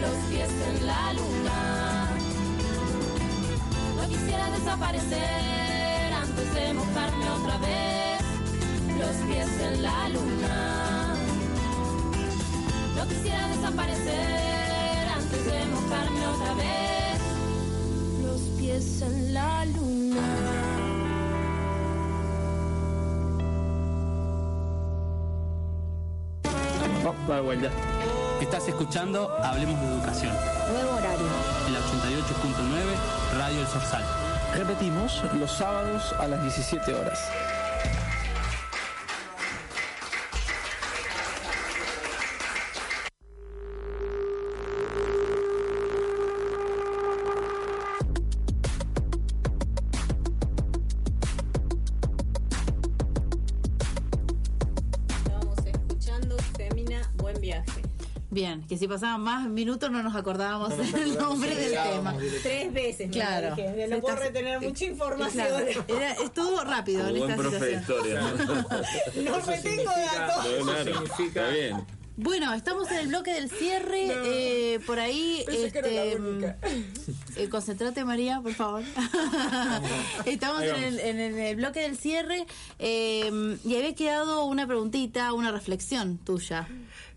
los pies en la luna. No quisiera desaparecer antes de mojarme otra vez los pies en la luna. No quisiera desaparecer antes de mojarme otra vez los pies en la luna. Estás escuchando Hablemos de Educación. Nuevo horario. en la 88.9 Radio El Sorsal. Repetimos, los sábados a las 17 horas. Si pasaban más minutos no nos acordábamos No acordamos, nombre del tema. Tres veces, Claro. lo dije. No puedo retener mucha información. Claro, era, es todo rápido Como en buen esta profe de historia. ¿no? Retengo datos. No, claro, significa- Está bien. Bueno, estamos en el bloque del cierre. No. eh, por ahí, este, única. eh, concentrate María, por favor. estamos en el, en el bloque del cierre eh, y había quedado una preguntita, una reflexión tuya.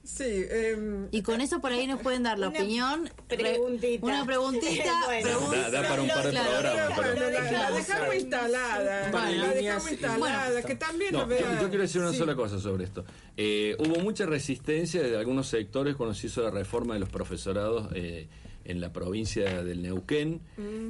Sí, em, Y con eso por ahí nos pueden dar la Una opinión. Re- preguntita. Una preguntita. Bueno. pregunta- Da, da para un par de Claro, programas. Pero- la, la dejamos instalada. La dejamos instalada. Bueno. que también No, yo, yo quiero decir una Sí. sola cosa sobre esto. Eh, hubo mucha resistencia de algunos sectores cuando se hizo la reforma de los profesorados eh, en la provincia del Neuquén.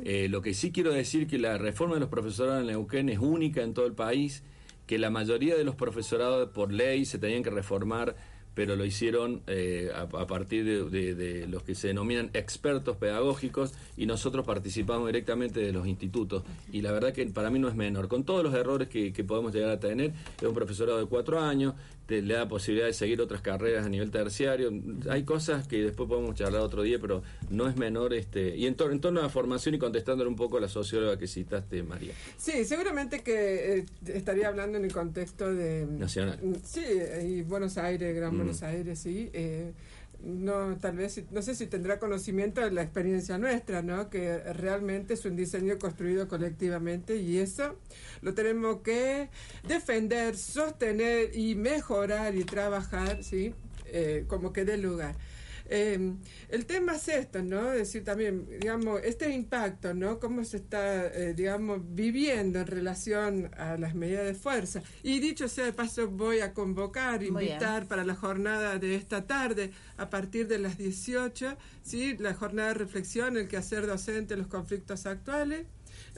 Eh, lo que sí quiero decir que la reforma de los profesorados en Neuquén es única en todo el país, que la mayoría de los profesorados por ley se tenían que reformar pero lo hicieron eh, a, a partir de, de- los que se denominan expertos pedagógicos y nosotros participamos directamente de los institutos. Y la verdad que para mí no es menor. Con todos los errores que, que podemos llegar a tener, es un profesorado de cuatro años, te, le da posibilidad de seguir otras carreras a nivel terciario. Hay cosas que después podemos charlar otro día, pero no es menor. este Y en, tor- en torno a la formación y contestándole un poco a la socióloga que citaste, María. Sí, seguramente que eh, estaría hablando en el contexto de... Nacional. Sí, y Buenos Aires, Gran Mm. Buenos Aires, sí. eh, no, tal vez, no sé si tendrá conocimiento de la experiencia nuestra, ¿no? Que realmente es un diseño construido colectivamente y eso lo tenemos que defender, sostener y mejorar y trabajar, ¿sí? Eh, como que dé lugar. Eh, el tema es esto, ¿no? Es decir, también, digamos, este impacto, ¿no? Cómo se está, eh, digamos, viviendo en relación a las medidas de fuerza. Y dicho sea de paso, voy a convocar, invitar para la jornada de esta tarde, a partir de las 18, ¿sí? La jornada de reflexión, el quehacer docente, los conflictos actuales.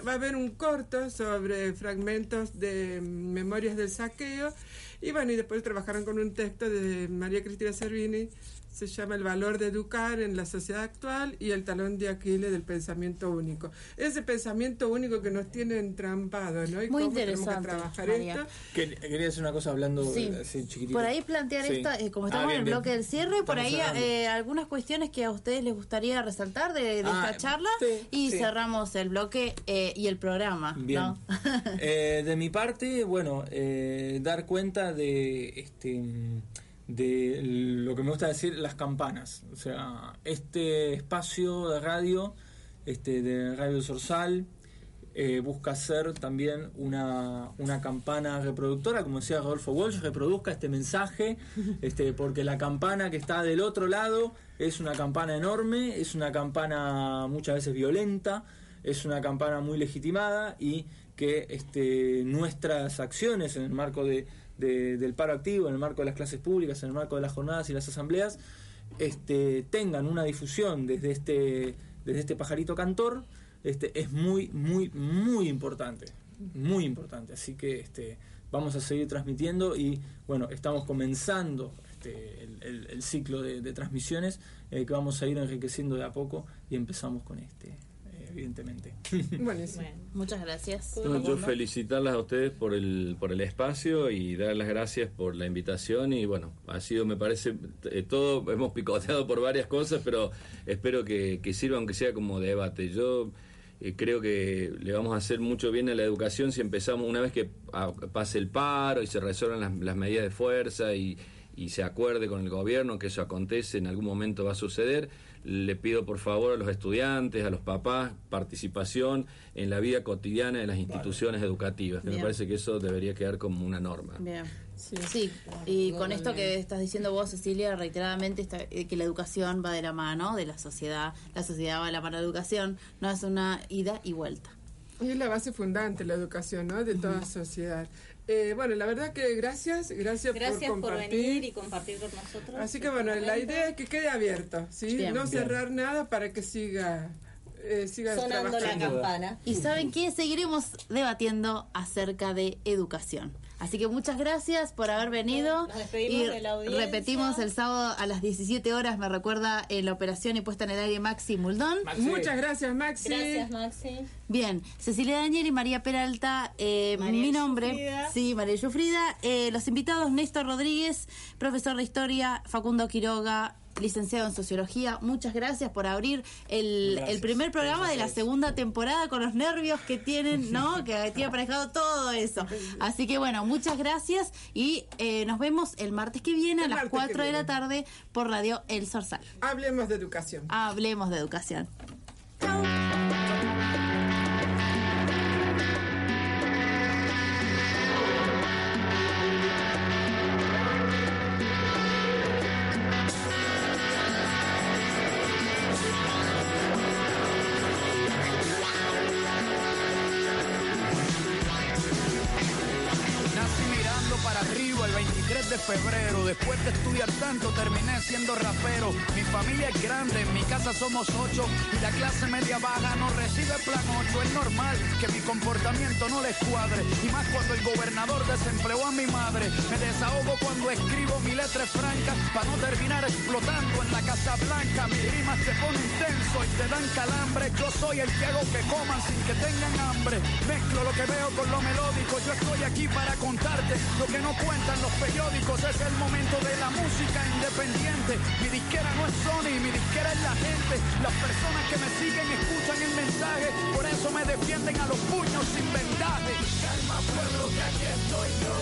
Va a haber un corto sobre fragmentos de mm, Memorias del Saqueo. Y bueno, y después trabajaron con un texto de María Cristina Servini, se llama El valor de educar en la sociedad actual y el talón de Aquiles del pensamiento único. Ese pensamiento único que nos tiene entrampado, ¿no? Y Muy cómo tenemos que interesante, trabajar María. esto. Que- Quería decir una cosa hablando Sí. así chiquitito. Por ahí plantear Sí. esta, eh, como Ah, estamos bien, en el bien. bloque del cierre, por ahí eh, algunas cuestiones que a ustedes les gustaría resaltar de, de Ah, esta charla sí, y sí. cerramos el bloque eh, y el programa. Bien. ¿no? Eh, de mi parte, bueno, eh, dar cuenta de este de lo que me gusta decir las campanas. O sea, este espacio de radio, este de Radio Sorsal, eh, busca ser también una, una campana reproductora, como decía Rodolfo Walsh, reproduzca este mensaje, este, porque la campana que está del otro lado es una campana enorme, es una campana muchas veces violenta, es una campana muy legitimada y que este, nuestras acciones en el marco de, de- del paro activo, en el marco de las clases públicas, en el marco de las jornadas y las asambleas, este, tengan una difusión desde este, desde este pajarito cantor, este, es muy, muy, muy importante. Muy importante. Así que este, vamos a seguir transmitiendo y bueno, estamos comenzando este, el, ciclo de, transmisiones eh, que vamos a ir enriqueciendo de a poco y empezamos con este, evidentemente. Buenísimo. Muchas gracias. No, yo felicitarlas a ustedes por el, por el espacio y dar las gracias por la invitación y bueno, ha sido, me parece, eh, todo, hemos picoteado por varias cosas, pero espero que, que sirva aunque sea como debate. Yo eh, creo que le vamos a hacer mucho bien a la educación si empezamos, una vez que pase el paro y se resuelvan las, las medidas de fuerza y, y se acuerde con el gobierno que eso acontece, en algún momento va a suceder, le pido por favor a los estudiantes, a los papás, participación en la vida cotidiana de las instituciones educativas, que me Bien. parece que eso debería quedar como una norma. Bien. Sí, y con esto que estás diciendo vos, Cecilia, reiteradamente, está, eh, que la educación va de la mano de la sociedad, la sociedad va de la mano de la educación, no es una ida y vuelta. Y es la base fundante, la educación, ¿no? De toda sociedad. Eh, bueno, la verdad que gracias, gracias, Gracias por por, compartir. venir y compartir con nosotros. Así que bueno, la idea es que quede abierto, ¿sí? Bien. no Bien. cerrar nada para que siga eh, Sonando la campana. Y saben que seguiremos debatiendo acerca de educación. Así que muchas gracias por haber venido. Nos despedimos y de la audiencia. repetimos el sábado a las 17 horas, me recuerda en la operación y puesta en el aire Maxi Muldón. Muchas gracias, Maxi. Gracias, Maxi. Bien, Cecilia Daniel y María Peralta, eh, María mi nombre, Yufrida. sí, María Yufrida, eh, los invitados Néstor Rodríguez, profesor de historia, Facundo Quiroga, licenciado en sociología, muchas gracias por abrir el, Gracias. el primer programa de la segunda temporada con los nervios que tienen, ¿no? que tiene aparejado todo eso. Así que bueno, muchas gracias y eh, nos vemos el martes que viene a las martes que 4 de la tarde por Radio El Sorsal. Hablemos de educación. Hablemos de educación. Nací febrero. Después de estudiar tanto, terminé siendo rapero. Mi familia es grande, en mi casa somos ocho. Y la clase media baja no recibe plan 8. Es normal que mi comportamiento no les cuadre. Y más cuando el gobernador desempleó a mi madre. Me desahogo cuando escribo mi letra franca. Para no terminar explotando en la Casa Blanca. Mis rimas se ponen tenso y te dan calambre. Yo soy el que hago que coman sin que tengan hambre. Mezclo lo que veo con lo melódico. Yo estoy aquí para contarte lo que no cuentan los periódicos. Es el momento de la música independiente. Mi disquera no es Sony, mi disquera es la gente. Las personas que me siguen escuchan el mensaje. Por eso me defienden a los puños sin vendaje. Calma pueblo que aquí estoy yo.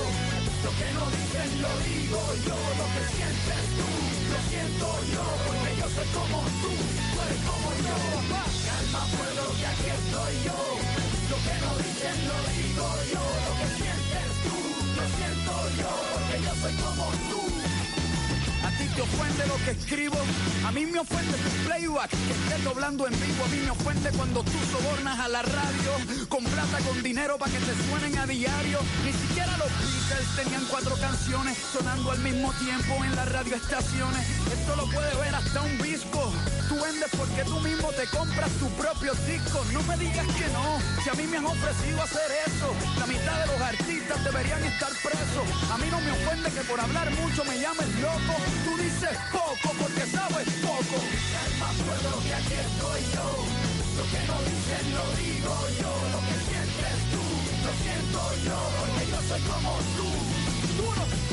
Lo que no dicen lo digo yo. Lo que sientes tú, lo siento yo. Porque yo soy como tú, tú eres como yo. Calma pueblo que aquí estoy yo. Lo que no dicen lo digo yo. Lo que sientes tú, lo siento yo. Porque yo soy como tú. Te ofende lo que escribo, a mí me ofende tu playback, que estés doblando en vivo, a mí me ofende cuando tú sobornas a la radio, con plata, con dinero para que te suenen a diario. Ni siquiera los Beatles tenían cuatro canciones sonando al mismo tiempo en las radioestaciones. Esto lo puede ver hasta un disco. Tú vendes porque tú mismo te compras tu propio disco. No me digas que no, si a mí me han ofrecido hacer eso. La mitad de los artistas deberían estar presos. A mí no me ofende que por hablar mucho me llames loco. Dices poco porque sabes poco. Calma pueblo que aquí estoy yo. Lo que no dicen lo digo yo. Lo que sientes tú, lo siento yo. Porque yo soy como tú.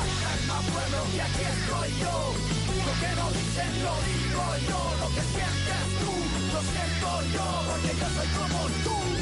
Calma pueblo que aquí estoy yo. Lo que no dicen lo digo yo. Lo que sientes tú, lo siento yo. Porque yo soy como tú.